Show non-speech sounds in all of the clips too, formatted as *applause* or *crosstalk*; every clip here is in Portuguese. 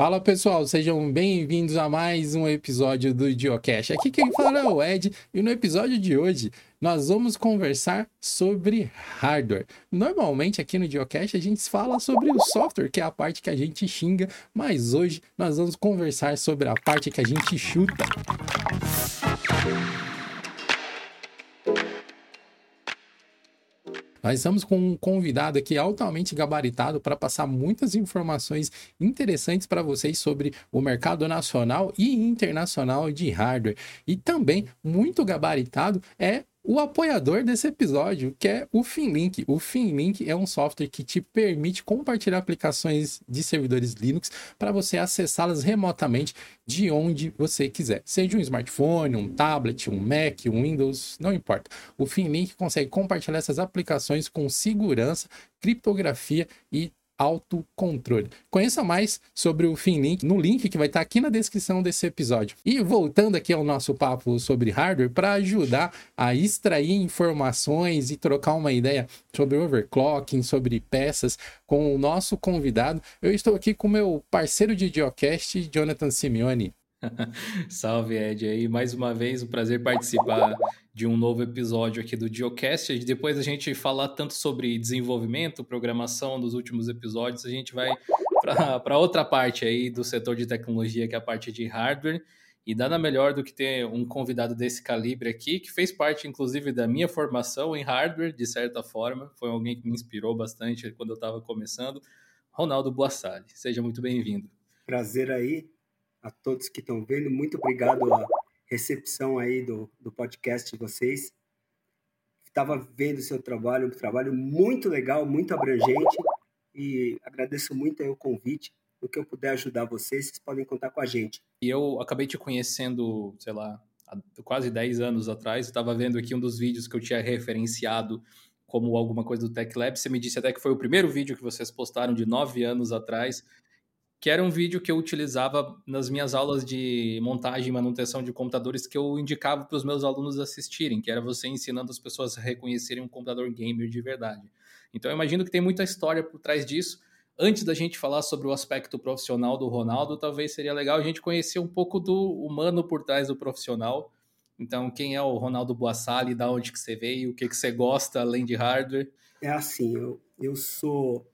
Fala pessoal, sejam bem-vindos a mais um episódio do Geocache. Aqui quem fala é o Ed e no episódio de hoje nós vamos conversar sobre hardware. Normalmente aqui no Geocache a gente fala sobre o software, que é a parte que a gente xinga, mas hoje nós vamos conversar sobre a parte que a gente chuta. Nós estamos com um convidado aqui altamente gabaritado para passar muitas informações interessantes para vocês sobre o mercado nacional e internacional de hardware. E também muito gabaritado é o apoiador desse episódio, que é o Finlink. O Finlink é um software que te permite compartilhar aplicações de servidores Linux para você acessá-las remotamente de onde você quiser. Seja um smartphone, um tablet, um Mac, um Windows, não importa. O Finlink consegue compartilhar essas aplicações com segurança, criptografia e autocontrole. Conheça mais sobre o Finlink no link que vai estar aqui na descrição desse episódio. E voltando aqui ao nosso papo sobre hardware, para ajudar a extrair informações e trocar uma ideia sobre overclocking, sobre peças com o nosso convidado, eu estou aqui com meu parceiro de Geocast, Jonathan Simeone. *laughs* Salve, Ed. Aí, mais uma vez, um prazer participar de um novo episódio aqui do Geocast. Depois a gente falar tanto sobre desenvolvimento, programação dos últimos episódios, a gente vai para outra parte aí do setor de tecnologia, que é a parte de hardware. E nada melhor do que ter um convidado desse calibre aqui, que fez parte, inclusive, da minha formação em hardware, de certa forma. Foi alguém que me inspirou bastante quando eu estava começando. Ronaldo Boassali. Seja muito bem-vindo. Prazer aí a todos que estão vendo. Muito obrigado a recepção aí do, do podcast de vocês. Estava vendo o seu trabalho, um trabalho muito legal, muito abrangente e agradeço muito o convite. No que eu puder ajudar vocês, vocês podem contar com a gente. E eu acabei te conhecendo, sei lá, quase 10 anos atrás. Estava vendo aqui um dos vídeos que eu tinha referenciado como alguma coisa do Tech Lab. Você me disse até que foi o primeiro vídeo que vocês postaram de 9 anos atrás que era um vídeo que eu utilizava nas minhas aulas de montagem e manutenção de computadores que eu indicava para os meus alunos assistirem, que era você ensinando as pessoas a reconhecerem um computador gamer de verdade. Então eu imagino que tem muita história por trás disso. Antes da gente falar sobre o aspecto profissional do Ronaldo, talvez seria legal a gente conhecer um pouco do humano por trás do profissional. Então, quem é o Ronaldo Boassali, da onde que você veio, o que, que você gosta além de hardware? É assim, eu, eu sou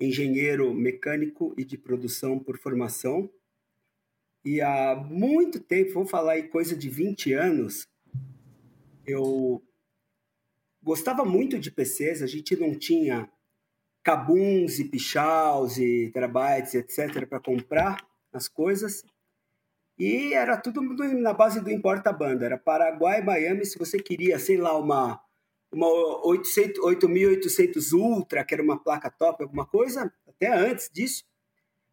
engenheiro mecânico e de produção por formação. E há muito tempo, vou falar aí coisa de 20 anos, eu gostava muito de PCs, a gente não tinha cabuns e pichaus e terabytes, etc., para comprar as coisas. E era tudo na base do importa-banda. Era Paraguai, Miami, se você queria, sei lá, uma uma 800, 8800 Ultra, que era uma placa top, alguma coisa, até antes disso,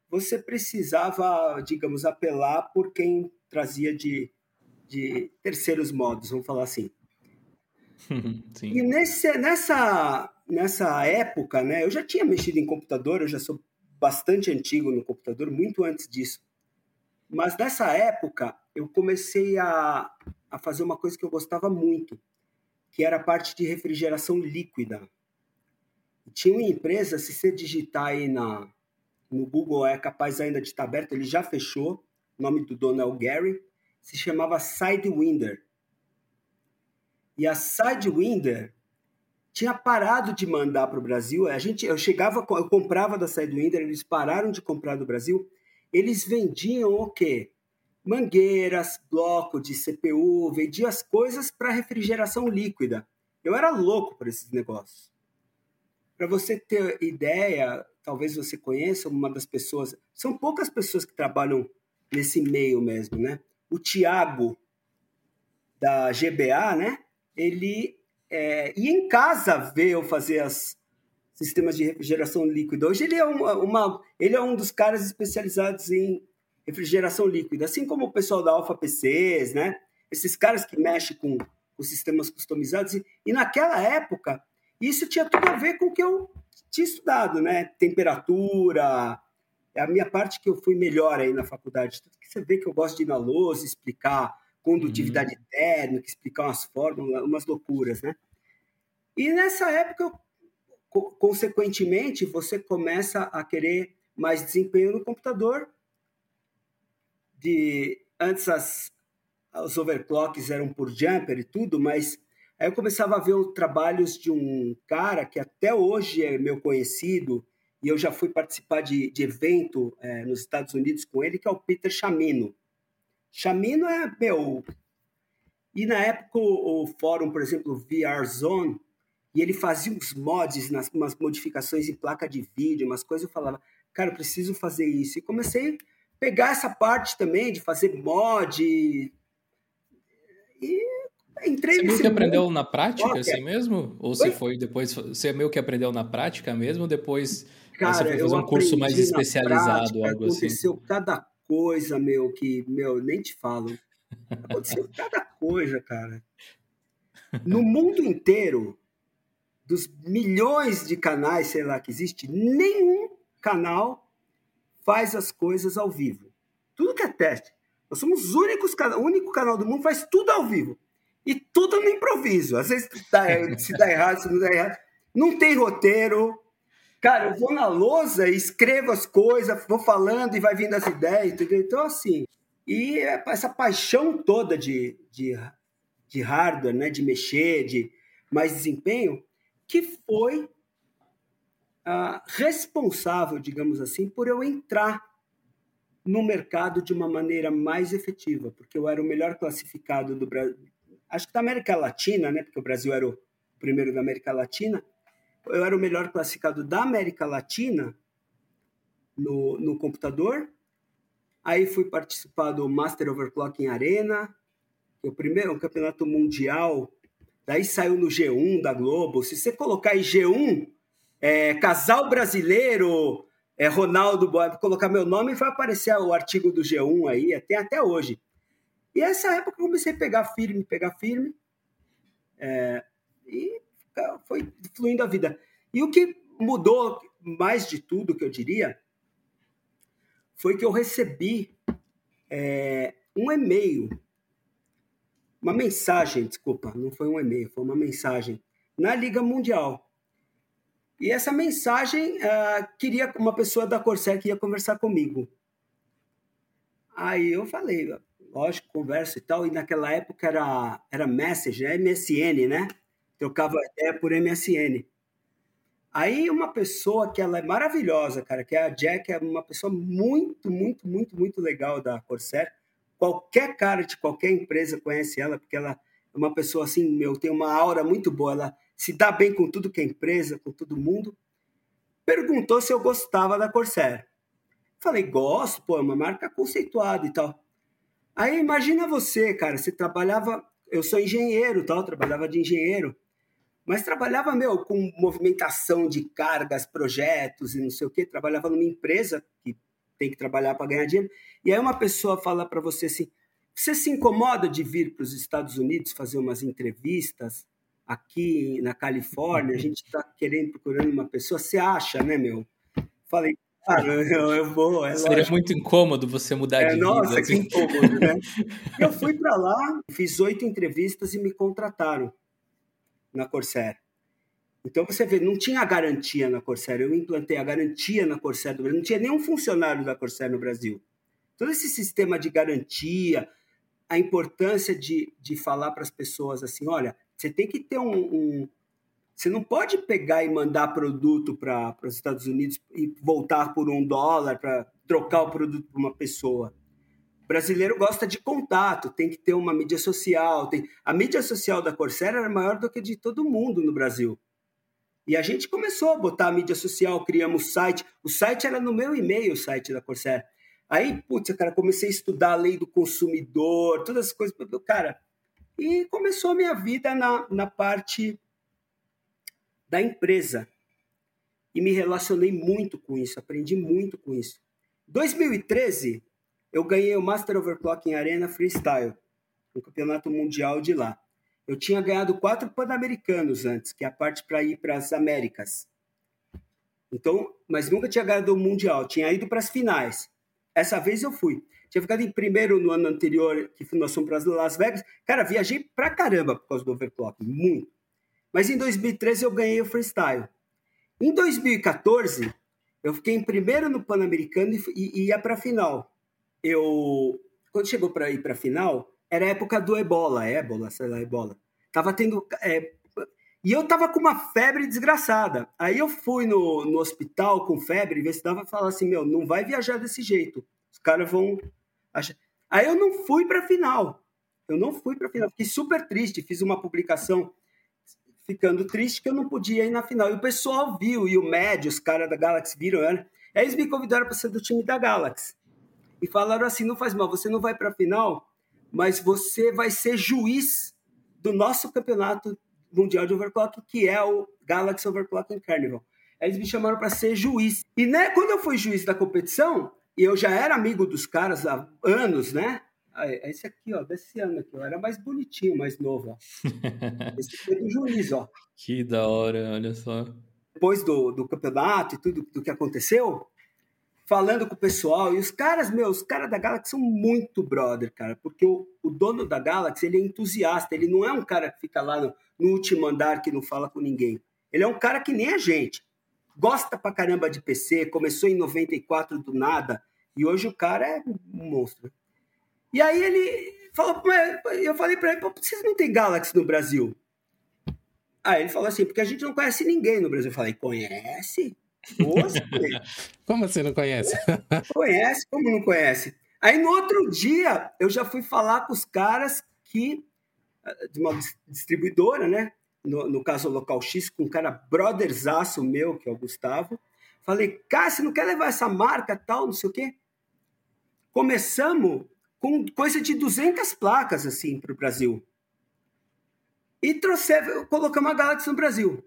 você precisava, digamos, apelar por quem trazia de, de terceiros modos, vamos falar assim. *laughs* Sim. E nesse, nessa, nessa época, né, eu já tinha mexido em computador, eu já sou bastante antigo no computador, muito antes disso. Mas nessa época, eu comecei a, a fazer uma coisa que eu gostava muito, que era a parte de refrigeração líquida. Tinha uma empresa, se você digitar aí na, no Google, é capaz ainda de estar aberto, ele já fechou, o nome do dono é o Gary, se chamava Sidewinder. E a Sidewinder tinha parado de mandar para o Brasil. A gente, eu chegava, eu comprava da Sidewinder, eles pararam de comprar do Brasil. Eles vendiam o quê? Mangueiras, bloco de CPU, vendia as coisas para refrigeração líquida. Eu era louco por esses negócios. Para você ter ideia, talvez você conheça uma das pessoas, são poucas pessoas que trabalham nesse meio mesmo, né? O Tiago da GBA, né? Ele é, ia em casa ver eu fazer os sistemas de refrigeração líquida. Hoje ele é uma, uma, ele é um dos caras especializados em refrigeração líquida, assim como o pessoal da Alpha PCs, né? Esses caras que mexem com os sistemas customizados. E, e naquela época, isso tinha tudo a ver com o que eu tinha estudado, né? Temperatura, é a minha parte que eu fui melhor aí na faculdade. Que você vê que eu gosto de ir na lousa, explicar condutividade uhum. térmica, explicar umas fórmulas, umas loucuras, né? E nessa época, eu, consequentemente, você começa a querer mais desempenho no computador de antes as, os overclocks eram por jumper e tudo, mas aí eu começava a ver os trabalhos de um cara que até hoje é meu conhecido, e eu já fui participar de, de evento é, nos Estados Unidos com ele, que é o Peter Chamino. Chamino é, meu... E na época o, o fórum, por exemplo, VR Zone, e ele fazia uns mods, umas modificações em placa de vídeo, umas coisas, eu falava, cara, eu preciso fazer isso. E comecei pegar essa parte também de fazer mod. E entrei Você meio que aprendeu na prática, assim mesmo? Ou você foi depois. Você meio que aprendeu na prática mesmo, depois Cara, você foi fazer um curso mais especializado, prática, algo assim? Aconteceu cada coisa, meu, que, meu, nem te falo. Aconteceu *laughs* cada coisa, cara. No mundo inteiro, dos milhões de canais, sei lá, que existe, nenhum canal faz as coisas ao vivo. Tudo que é teste. Nós somos os únicos, o único canal do mundo que faz tudo ao vivo. E tudo no improviso. Às vezes dá, se dá errado, se não dá errado. Não tem roteiro. Cara, eu vou na lousa e escrevo as coisas, vou falando e vai vindo as ideias, entendeu? Então, assim, e essa paixão toda de, de, de hardware, né, de mexer, de mais desempenho, que foi uh, responsável, digamos assim, por eu entrar no mercado de uma maneira mais efetiva, porque eu era o melhor classificado do Brasil, acho que da América Latina, né, porque o Brasil era o primeiro da América Latina, eu era o melhor classificado da América Latina no, no computador. Aí fui participar do Master Overclocking Arena, que é o primeiro um campeonato mundial Daí saiu no G1 da Globo. Se você colocar aí G1, é, casal brasileiro, é, Ronaldo, colocar meu nome, vai aparecer o artigo do G1 aí, tem até hoje. E essa época eu comecei a pegar firme, pegar firme. É, e foi fluindo a vida. E o que mudou mais de tudo, que eu diria, foi que eu recebi é, um e-mail uma mensagem, desculpa, não foi um e-mail, foi uma mensagem na Liga Mundial. E essa mensagem uh, queria uma pessoa da Corsair que ia conversar comigo. Aí eu falei, lógico, conversa e tal. E naquela época era, era Message, né? MSN, né? Trocava ideia por MSN. Aí uma pessoa que ela é maravilhosa, cara, que é a Jack, é uma pessoa muito, muito, muito, muito legal da Corsair Qualquer cara de qualquer empresa conhece ela, porque ela é uma pessoa assim, meu, tem uma aura muito boa, ela se dá bem com tudo que é empresa, com todo mundo. Perguntou se eu gostava da Corsair. Falei, gosto, pô, é uma marca conceituada e tal. Aí imagina você, cara, você trabalhava, eu sou engenheiro, tal, trabalhava de engenheiro, mas trabalhava, meu, com movimentação de cargas, projetos e não sei o quê, trabalhava numa empresa que tem que trabalhar para ganhar dinheiro. E aí uma pessoa fala para você assim: você se incomoda de vir para os Estados Unidos fazer umas entrevistas aqui na Califórnia? A gente está querendo, procurando uma pessoa. Você acha, né, meu? Falei, cara, *laughs* eu, eu vou. É Seria lógico. muito incômodo você mudar é, de nossa, vida. Nossa, que incômodo, né? eu fui para lá, fiz oito entrevistas e me contrataram na Corsair. Então você vê, não tinha garantia na Corsair. Eu implantei a garantia na Corsair do Brasil. Não tinha nenhum funcionário da Corsair no Brasil. Todo esse sistema de garantia, a importância de, de falar para as pessoas assim, olha, você tem que ter um, um você não pode pegar e mandar produto para os Estados Unidos e voltar por um dólar para trocar o produto para uma pessoa. O brasileiro gosta de contato, tem que ter uma mídia social. Tem... A mídia social da Corsair era maior do que de todo mundo no Brasil. E a gente começou a botar a mídia social, criamos site. O site era no meu e-mail, o site da Corsair. Aí, putz, cara, comecei a estudar a lei do consumidor, todas as coisas. Cara, e começou a minha vida na, na parte da empresa. E me relacionei muito com isso, aprendi muito com isso. 2013, eu ganhei o Master Overclocking Arena Freestyle, no campeonato mundial de lá. Eu tinha ganhado quatro Pan-Americanos antes, que é a parte para ir para as Américas. Então, mas nunca tinha ganhado o Mundial, tinha ido para as finais. Essa vez eu fui. Tinha ficado em primeiro no ano anterior, que nós fomos para Las Vegas. Cara, viajei pra caramba por causa do overclock, muito. Mas em 2013 eu ganhei o freestyle. Em 2014, eu fiquei em primeiro no Pan-Americano e, e ia para final. Eu quando chegou para ir para final, era a época do ebola, ébola, sei lá, ebola. Tava tendo. É, e eu tava com uma febre desgraçada. Aí eu fui no, no hospital com febre, ver se dava falar assim: meu, não vai viajar desse jeito. Os caras vão. Aí eu não fui para a final. Eu não fui para a final. Fiquei super triste. Fiz uma publicação ficando triste que eu não podia ir na final. E o pessoal viu, e o médio, os caras da Galaxy viram, né? Aí eles me convidaram para ser do time da Galaxy. E falaram assim: não faz mal, você não vai para a final, mas você vai ser juiz do nosso campeonato mundial de overclock, que é o Galaxy Overclocking Carnival. Aí eles me chamaram para ser juiz. E né, quando eu fui juiz da competição, e eu já era amigo dos caras há anos, né? Esse aqui, ó, desse ano aqui, ó, era mais bonitinho, mais novo, ó. *laughs* Esse foi do juiz, ó. Que da hora, olha só. Depois do, do campeonato e tudo do que aconteceu, falando com o pessoal, e os caras, meus, os caras da Galaxy são muito brother, cara, porque o, o dono da Galaxy, ele é entusiasta, ele não é um cara que fica lá no, no último andar que não fala com ninguém. Ele é um cara que nem a gente. Gosta pra caramba de PC, começou em 94 do nada, e hoje o cara é um monstro. E aí ele falou, eu falei para ele, por vocês não tem Galaxy no Brasil? Aí ele falou assim, porque a gente não conhece ninguém no Brasil. Eu falei, conhece? Nossa, *laughs* como você não conhece? *laughs* Conhece, como não conhece? Aí no outro dia eu já fui falar com os caras que de uma distribuidora, né? No, no caso Local X, com um cara brotherzaço meu, que é o Gustavo. Falei, cara, você não quer levar essa marca tal, não sei o quê? Começamos com coisa de 200 placas assim para o Brasil. E trouxer, colocamos a Galaxy no Brasil.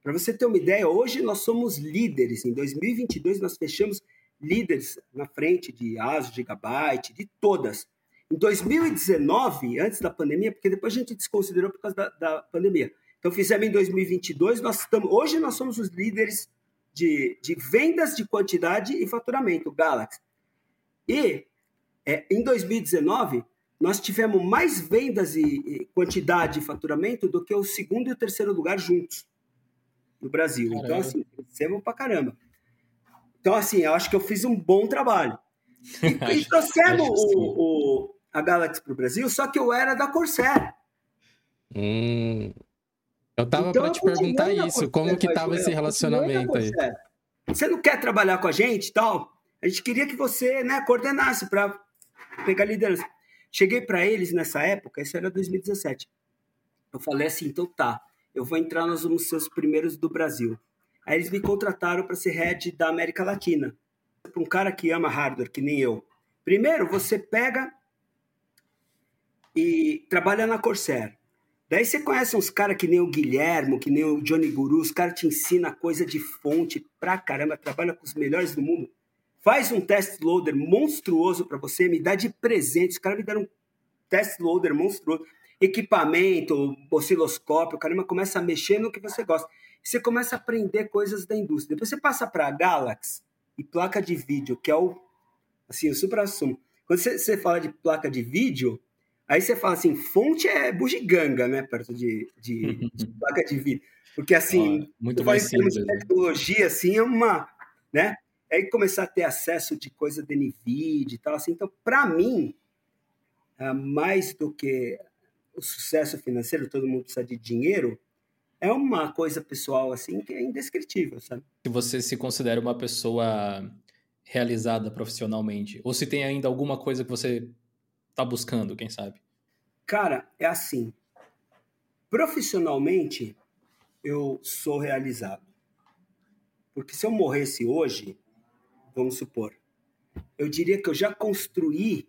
Para você ter uma ideia, hoje nós somos líderes. Em 2022 nós fechamos líderes na frente de ASUS, Gigabyte, de todas. Em 2019, antes da pandemia, porque depois a gente desconsiderou por causa da, da pandemia. Então fizemos em 2022, nós estamos, hoje nós somos os líderes de, de vendas de quantidade e faturamento, Galaxy. E é, em 2019, nós tivemos mais vendas e, e, quantidade de faturamento do que o segundo e o terceiro lugar juntos no Brasil. Então, caramba. Então, assim, crescemos pra caramba. Então, assim, eu acho que eu fiz um bom trabalho. E, *laughs* e trouxemos o, o, a Galaxy para o Brasil, só que eu era da Corsair. Hum. Eu tava então, para te perguntar isso, como que tava esse relacionamento aí? Você não quer trabalhar com a gente tal? A gente queria que você né, coordenasse para pegar liderança. Cheguei para eles nessa época, isso era 2017. Eu falei assim, então tá, eu vou entrar, nós vamos ser os primeiros do Brasil. Aí eles me contrataram para ser head da América Latina. Para um cara que ama hardware, que nem eu. Primeiro, você pega e trabalha na Corsair. Daí você conhece uns caras que nem o Guilhermo, que nem o Johnny Guru, os caras te ensinam coisa de fonte pra caramba, trabalha com os melhores do mundo faz um test loader monstruoso para você, me dá de presente. Os caras me deram um test loader monstruoso, equipamento, osciloscópio, caramba começa a mexer no que você gosta. Você começa a aprender coisas da indústria. Depois você passa para Galaxy e placa de vídeo, que é o assim, o supra-sumo. Quando você, você fala de placa de vídeo, aí você fala assim, fonte é bugiganga, né, perto de, de, de *laughs* placa de. Porque assim, muito mais simples. De né? tecnologia, assim, é uma, né? aí começar a ter acesso de coisa da NVIDIA e tal, assim. Então, para mim, ah, mais do que o sucesso financeiro, todo mundo precisa de dinheiro, é uma coisa pessoal, assim, que é indescritível, sabe? Se você se considera uma pessoa realizada profissionalmente, ou se tem ainda alguma coisa que você está buscando, quem sabe? Cara, é assim. Profissionalmente, eu sou realizado. Porque se eu morresse hoje, vamos supor. Eu diria que eu já construí.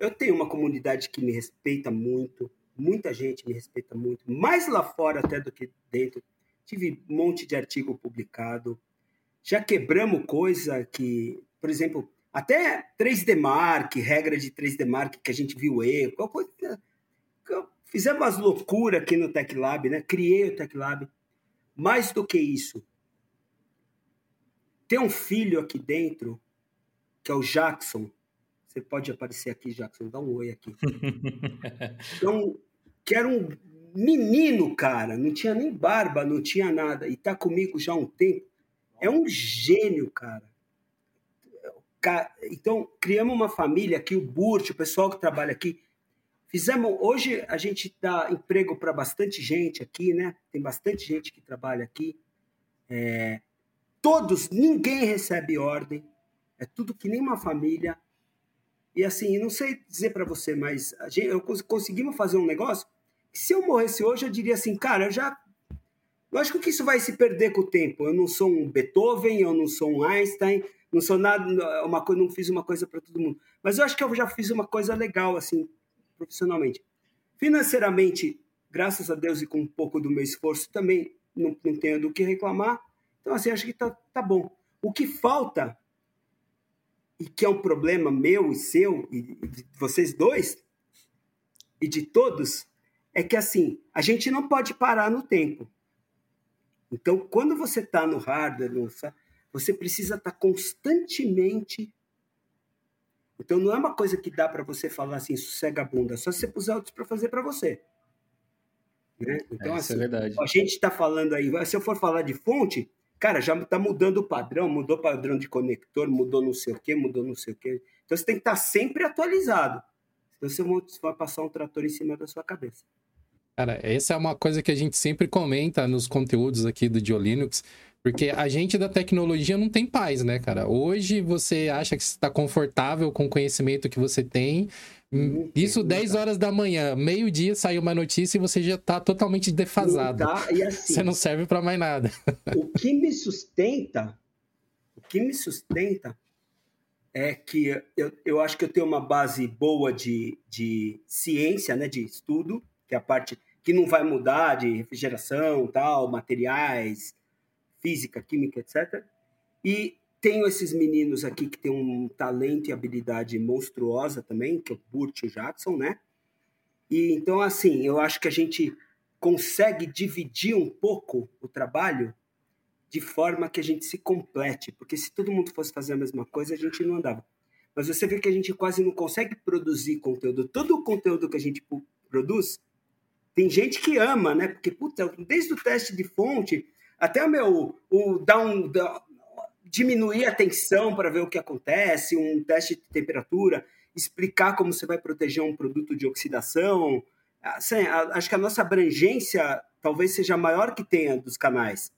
Eu tenho uma comunidade que me respeita muito, muita gente me respeita muito, mais lá fora até do que dentro. Tive um monte de artigo publicado. Já quebramos coisa que, por exemplo, até 3D Mark, regra de 3D Mark que a gente viu erro, coisa. Fizemos umas loucuras aqui no Tech Lab, né? Criei o Tech Lab. Mais do que isso, tem um filho aqui dentro, que é o Jackson. Você pode aparecer aqui, Jackson, dá um oi aqui. *laughs* Então, que era um menino, cara, não tinha nem barba, não tinha nada, e tá comigo já há um tempo. É um gênio, cara. Então, criamos uma família aqui, o Burt, o pessoal que trabalha aqui. Fizemos. Hoje a gente dá emprego para bastante gente aqui, né? Tem bastante gente que trabalha aqui. É, todos, ninguém recebe ordem. É tudo que nem uma família. E assim, não sei dizer para você, mas a gente, eu conseguimos fazer um negócio que se eu morresse hoje, eu diria assim, cara, eu já. Lógico que isso vai se perder com o tempo. Eu não sou um Beethoven, eu não sou um Einstein, não sou nada, uma coisa, não fiz uma coisa para todo mundo. Mas eu acho que eu já fiz uma coisa legal, assim, profissionalmente. Financeiramente, graças a Deus e com um pouco do meu esforço, também não, não tenho do que reclamar. Então, assim, acho que tá, tá bom. O que falta, e que é um problema meu e seu, e de vocês dois, e de todos, é que, assim, a gente não pode parar no tempo. Então, quando você está no hardware, no, você precisa estar tá constantemente. Então não é uma coisa que dá para você falar assim, sossega a bunda, só se você puser outros para fazer para você. Né? Então, é, assim, é verdade. a gente está falando aí, se eu for falar de fonte, cara, já está mudando o padrão, mudou o padrão de conector, mudou não sei o quê, mudou não sei o quê. Então você tem que estar tá sempre atualizado. Senão você vai passar um trator em cima da sua cabeça. Cara, essa é uma coisa que a gente sempre comenta nos conteúdos aqui do Diolinux, porque a gente da tecnologia não tem paz, né, cara? Hoje você acha que está confortável com o conhecimento que você tem. Isso 10 horas da manhã, meio-dia saiu uma notícia e você já está totalmente defasado. Tá, e *laughs* assim, você não serve para mais nada. O que me sustenta, o que me sustenta é que eu, eu acho que eu tenho uma base boa de, de ciência, né, de estudo, que é a parte que não vai mudar de refrigeração, tal, materiais, física, química, etc. E tenho esses meninos aqui que têm um talento e habilidade monstruosa também, que é o Burt e o Jackson, né? E então, assim, eu acho que a gente consegue dividir um pouco o trabalho de forma que a gente se complete, porque se todo mundo fosse fazer a mesma coisa, a gente não andava. Mas você vê que a gente quase não consegue produzir conteúdo. Todo o conteúdo que a gente produz, tem gente que ama, né? Porque, puta, desde o teste de fonte, até o meu, o dar um, diminuir a tensão para ver o que acontece, um teste de temperatura, explicar como você vai proteger um produto de oxidação. Assim, acho que a nossa abrangência talvez seja a maior que tenha dos canais.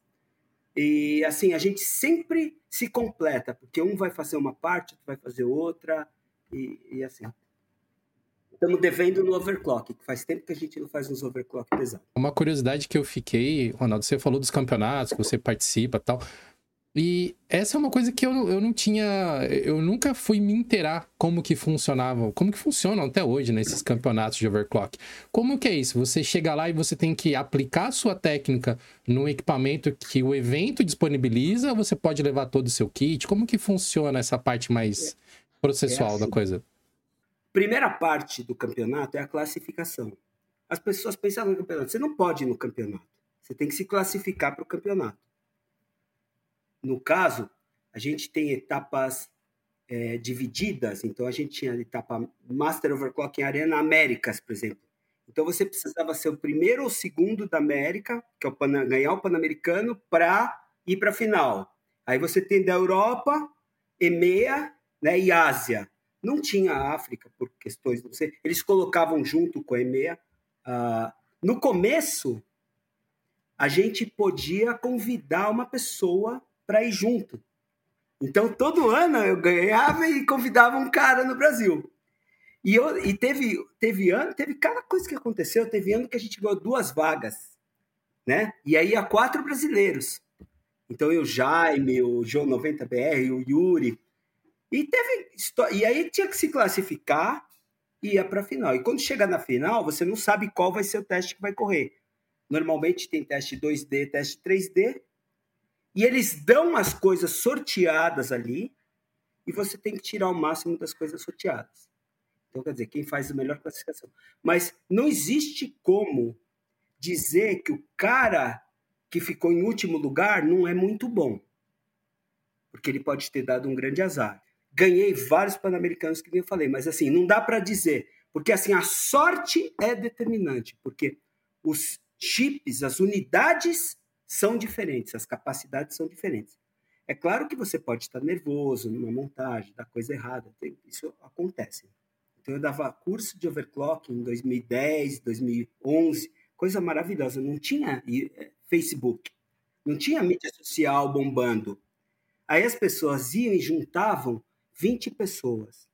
E assim, a gente sempre se completa, porque um vai fazer uma parte, outro vai fazer outra, e, e assim. Estamos devendo no overclock, que faz tempo que a gente não faz uns overclock pesados. Uma curiosidade que eu fiquei, Ronaldo, você falou dos campeonatos que você participa tal. E essa é uma coisa que eu, eu não tinha. Eu nunca fui me inteirar como que funcionavam, como que funcionam até hoje nesses campeonatos de overclock. Como que é isso? Você chega lá e você tem que aplicar a sua técnica no equipamento que o evento disponibiliza, ou você pode levar todo o seu kit? Como que funciona essa parte mais processual é assim. da coisa? Primeira parte do campeonato é a classificação. As pessoas pensam no campeonato. Você não pode ir no campeonato. Você tem que se classificar para o campeonato. No caso, a gente tem etapas é, divididas. Então, a gente tinha a etapa Master Overclock em Arena Américas, por exemplo. Então, você precisava ser o primeiro ou segundo da América, que é o Pan ganhar o Pan-Americano, para ir para a final. Aí você tem da Europa, EMEA né, e Ásia. Não tinha África, por questões, não sei. Eles colocavam junto com a EMEA. Uh, no começo, a gente podia convidar uma pessoa para ir junto. Então, todo ano eu ganhava e convidava um cara no Brasil. E, eu, e teve, teve ano, teve cada coisa que aconteceu. Teve ano que a gente ganhou duas vagas, né? E aí, há quatro brasileiros. Então, eu, Jaime, o João 90BR, o Yuri, e teve e aí tinha que se classificar e ia para a final. E quando chega na final, você não sabe qual vai ser o teste que vai correr. Normalmente tem teste 2D, teste 3D, e eles dão as coisas sorteadas ali, e você tem que tirar o máximo das coisas sorteadas. Então, quer dizer, quem faz a melhor classificação. Mas não existe como dizer que o cara que ficou em último lugar não é muito bom. Porque ele pode ter dado um grande azar ganhei vários pan-americanos que eu falei, mas assim, não dá para dizer, porque assim, a sorte é determinante, porque os chips, as unidades são diferentes, as capacidades são diferentes. É claro que você pode estar nervoso numa montagem, da coisa errada, isso acontece. Então eu dava curso de overclock em 2010, 2011, coisa maravilhosa. Não tinha eh, Facebook, não tinha mídia social bombando. Aí as pessoas iam e juntavam 20 pessoas.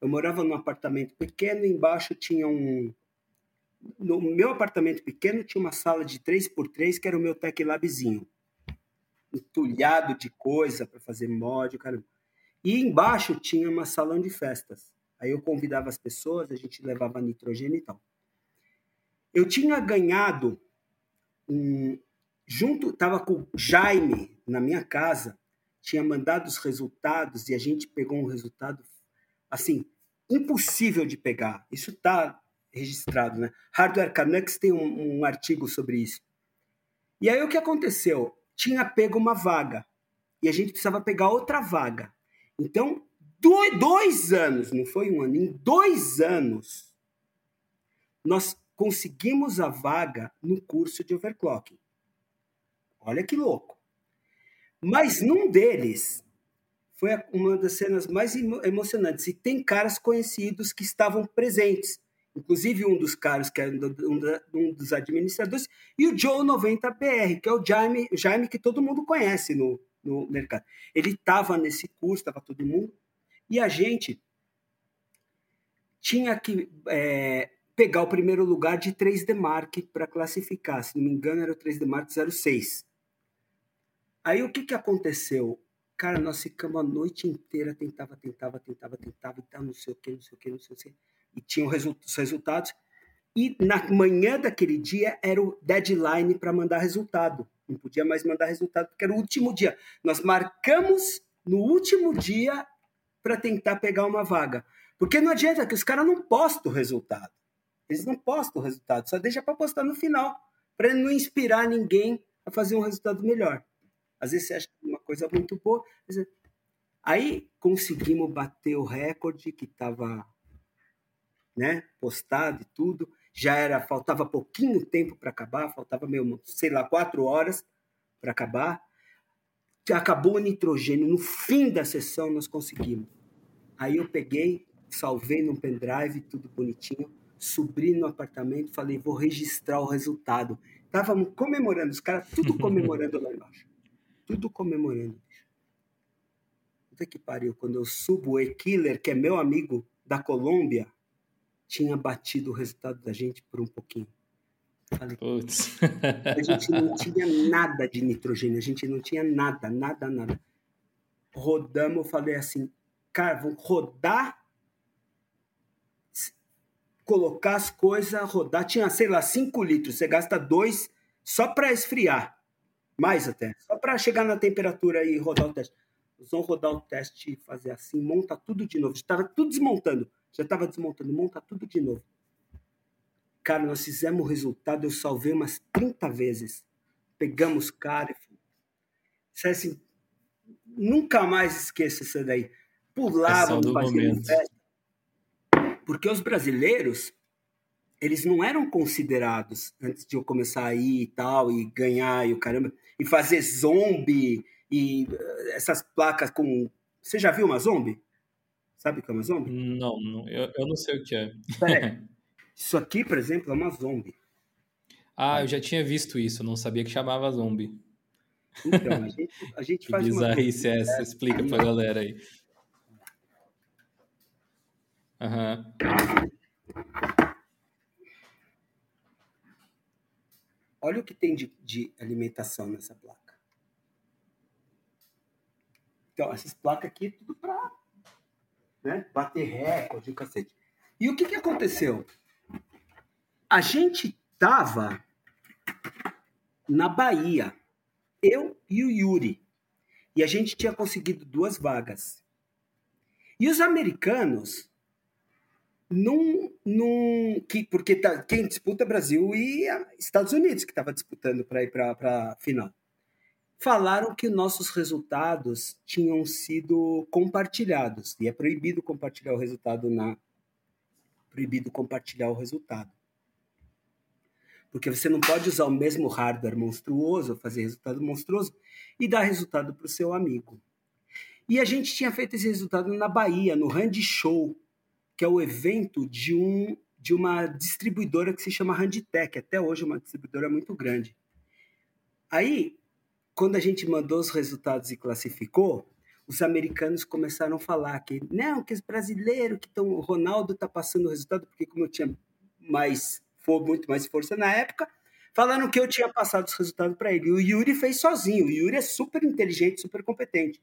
Eu morava num apartamento pequeno, embaixo tinha um. No meu apartamento pequeno tinha uma sala de 3x3, que era o meu tech labzinho. Entulhado de coisa para fazer mod, caramba. E embaixo tinha uma salão de festas. Aí eu convidava as pessoas, a gente levava nitrogênio e tal. Eu tinha ganhado um, junto, estava com o Jaime na minha casa, tinha mandado os resultados e a gente pegou um resultado assim impossível de pegar. Isso está registrado, né? Hardware Canucks tem um, um, artigo sobre isso. E aí o que aconteceu? Tinha pego uma vaga e a gente precisava pegar outra vaga. Então, dois, dois anos, não foi um ano, em dois anos, nós conseguimos a vaga no curso de overclocking. Olha que louco. Mas num deles foi uma das cenas mais emocionantes. E tem caras conhecidos que estavam presentes. Inclusive um dos caras, que é um dos administradores, e o Joe 90BR, que é o Jaime, o Jaime que todo mundo conhece no, no mercado. Ele estava nesse curso, estava todo mundo, e a gente tinha que é, pegar o primeiro lugar de 3D Mark para classificar. Se não me engano, era o 3D Mark 06. Aí o que, que aconteceu? Cara, nós ficamos a noite inteira, tentava, tentava, tentava, tentava, e tal, não sei o que, não sei o que, não sei o que. E tinham os resultados. E na manhã daquele dia era o deadline para mandar resultado. Não podia mais mandar resultado, porque era o último dia. Nós marcamos no último dia para tentar pegar uma vaga. Porque não adianta que os caras não postam o resultado. Eles não postam o resultado, só deixa para postar no final, para não inspirar ninguém a fazer um resultado melhor. Às vezes você acha uma coisa muito boa. Aí conseguimos bater o recorde que estava né, postado e tudo. Já era, faltava pouquinho tempo para acabar, faltava meio, sei lá, quatro horas para acabar. Acabou o nitrogênio. No fim da sessão nós conseguimos. Aí eu peguei, salvei num pendrive, tudo bonitinho, subi no apartamento, falei, vou registrar o resultado. Estávamos comemorando, os caras tudo *laughs* comemorando lá embaixo tudo comemorando. Puta que pariu, quando eu subo o E-Killer, que é meu amigo da Colômbia, tinha batido o resultado da gente por um pouquinho. Falei, Putz. a gente não tinha nada de nitrogênio, a gente não tinha nada, nada, nada. Rodamos, eu falei assim, cara, vamos rodar, colocar as coisas, rodar. Tinha, sei lá, 5 litros, você gasta dois só para esfriar. Mais até. Só para chegar na temperatura e rodar o teste. Nós vamos rodar o teste e fazer assim, monta tudo de novo. Estava tudo desmontando. Já estava desmontando, monta tudo de novo. Cara, nós fizemos o resultado, eu salvei umas 30 vezes. Pegamos cara e isso é assim, nunca mais esqueça isso daí. Pulavam, faziam festa. Porque os brasileiros, eles não eram considerados antes de eu começar a ir e tal, e ganhar e o caramba, e fazer zombie e eh, essas placas com. Você já viu uma zombie? Sabe o que é uma zombie? Não, não eu, eu não sei o que é. é. *laughs* Isso aqui, por exemplo, é uma zombie. Ah, eu já tinha visto isso, não sabia que chamava zombie. Então, a *laughs* gente, a gente faz bizarrice uma... é essa? Explica pra galera aí. Aham. Uhum. Olha o que tem de, de alimentação nessa placa. Então, essas placas aqui, tudo para né, bater recorde, cacete. E o que, que aconteceu? A gente tava na Bahia, eu e o Yuri, e a gente tinha conseguido duas vagas. E os americanos num, num que, porque tá, quem disputa é Brasil e Estados Unidos que estava disputando para ir para a final. Falaram que nossos resultados tinham sido compartilhados e é proibido compartilhar o resultado na proibido compartilhar o resultado. Porque você não pode usar o mesmo hardware monstruoso, fazer resultado monstruoso e dar resultado para o seu amigo. E a gente tinha feito esse resultado na Bahia, no Hand Show, que é o evento de, um, de uma distribuidora que se chama Handtech, até hoje uma distribuidora muito grande. Aí, quando a gente mandou os resultados e classificou, os americanos começaram a falar que não, que os brasileiros que estão, o Ronaldo está passando o resultado porque como eu tinha mais for muito mais força na época, falaram que eu tinha passado os resultados para ele. O Yuri fez sozinho. O Yuri é super inteligente, super competente.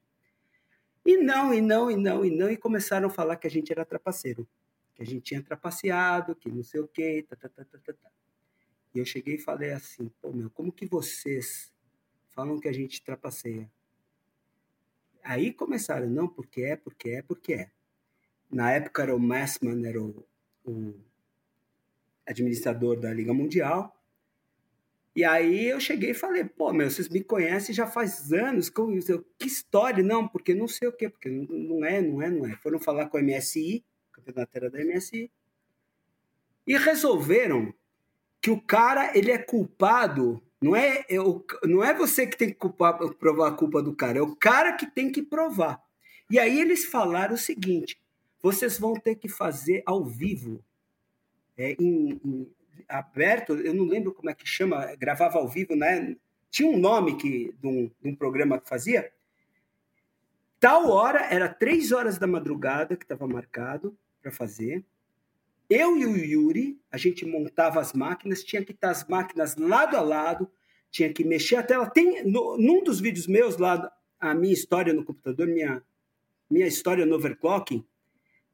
E não, e não, e não, e não, e começaram a falar que a gente era trapaceiro, que a gente tinha trapaceado, que não sei o quê, tá, tá, tá, tá, tá. tá. E eu cheguei e falei assim, pô, meu, como que vocês falam que a gente trapaceia? Aí começaram, não, porque é, porque é, porque é. Na época era o Massman, era o, o administrador da Liga Mundial, e aí eu cheguei e falei, pô, meu, vocês me conhecem já faz anos, que história? Não, porque não sei o quê, porque não é, não é, não é. Foram falar com a MSI, era da MSI, e resolveram que o cara, ele é culpado, não é, é não é você que tem que culpar, provar a culpa do cara, é o cara que tem que provar. E aí eles falaram o seguinte, vocês vão ter que fazer ao vivo, é, em, em aberto, eu não lembro como é que chama, gravava ao vivo, né? Tinha um nome que, de, um, de um programa que fazia. Tal hora, era três horas da madrugada que estava marcado para fazer. Eu e o Yuri, a gente montava as máquinas, tinha que estar as máquinas lado a lado, tinha que mexer a tela. Tem, no, num dos vídeos meus lá, a minha história no computador, minha, minha história no overclocking,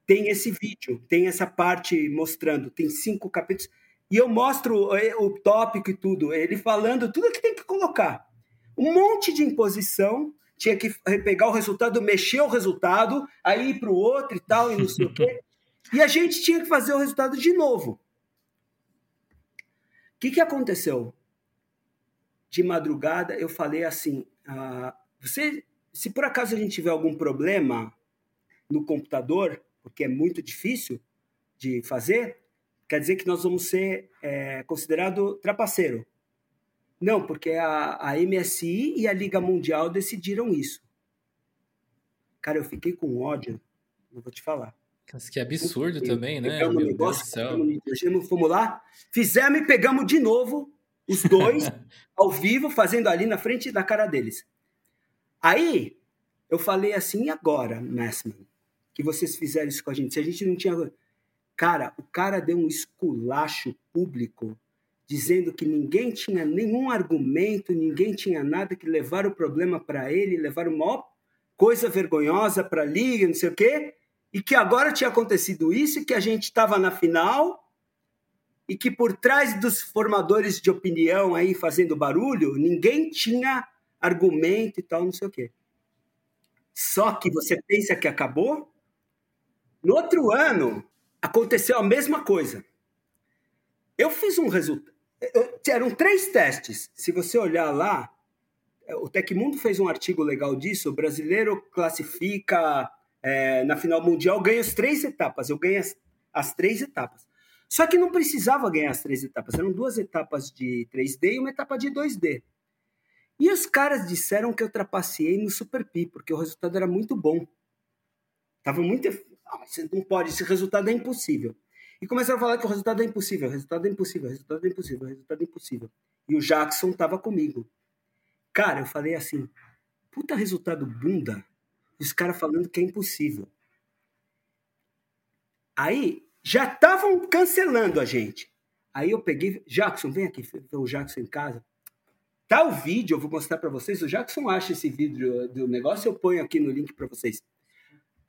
tem esse vídeo, tem essa parte mostrando, tem cinco capítulos. E eu mostro eh, o tópico e tudo, ele falando tudo que tem que colocar. Um monte de imposição, tinha que pegar o resultado, mexer o resultado, aí ir para o outro e tal, e não sei o quê. *laughs* E a gente tinha que fazer o resultado de novo. O que, que aconteceu? De madrugada, eu falei assim: ah, você, se por acaso a gente tiver algum problema no computador, porque é muito difícil de fazer, quer dizer que nós vamos ser é, considerado trapaceiro. Não, porque a, a MSI e a Liga Mundial decidiram isso. Cara, eu fiquei com ódio, não vou te falar. Mas que absurdo também, né? Pegamos Meu negócio, Deus fomos lá, fizemos e pegamos de novo os dois *laughs* ao vivo, fazendo ali na frente da cara deles. Aí eu falei assim, e agora, Messman, que vocês fizeram isso com a gente? Se a gente não tinha Cara, o cara deu um esculacho público dizendo que ninguém tinha nenhum argumento, ninguém tinha nada que levar o problema para ele, levar uma coisa vergonhosa para a liga, não sei o quê, e que agora tinha acontecido isso, e que a gente estava na final e que por trás dos formadores de opinião aí fazendo barulho, ninguém tinha argumento e tal, não sei o quê. Só que você pensa que acabou? No outro ano, aconteceu a mesma coisa. Eu fiz um resultado. Eram três testes. Se você olhar lá, o Tecmundo fez um artigo legal disso. O brasileiro classifica é, na final mundial, ganha as três etapas. Eu ganhei as, as três etapas. Só que não precisava ganhar as três etapas. Eram duas etapas de 3D e uma etapa de 2D. E os caras disseram que eu trapaceei no Super Pi, porque o resultado era muito bom. Tava muito ah, você não pode, esse resultado é impossível. E começaram a falar que o resultado é impossível, resultado é impossível, resultado é impossível, resultado é impossível. E o Jackson estava comigo. Cara, eu falei assim, puta resultado bunda, os caras falando que é impossível. Aí, já estavam cancelando a gente. Aí eu peguei, Jackson, vem aqui, o Jackson em casa. Tá o vídeo, eu vou mostrar para vocês. O Jackson acha esse vídeo do negócio, eu ponho aqui no link para vocês.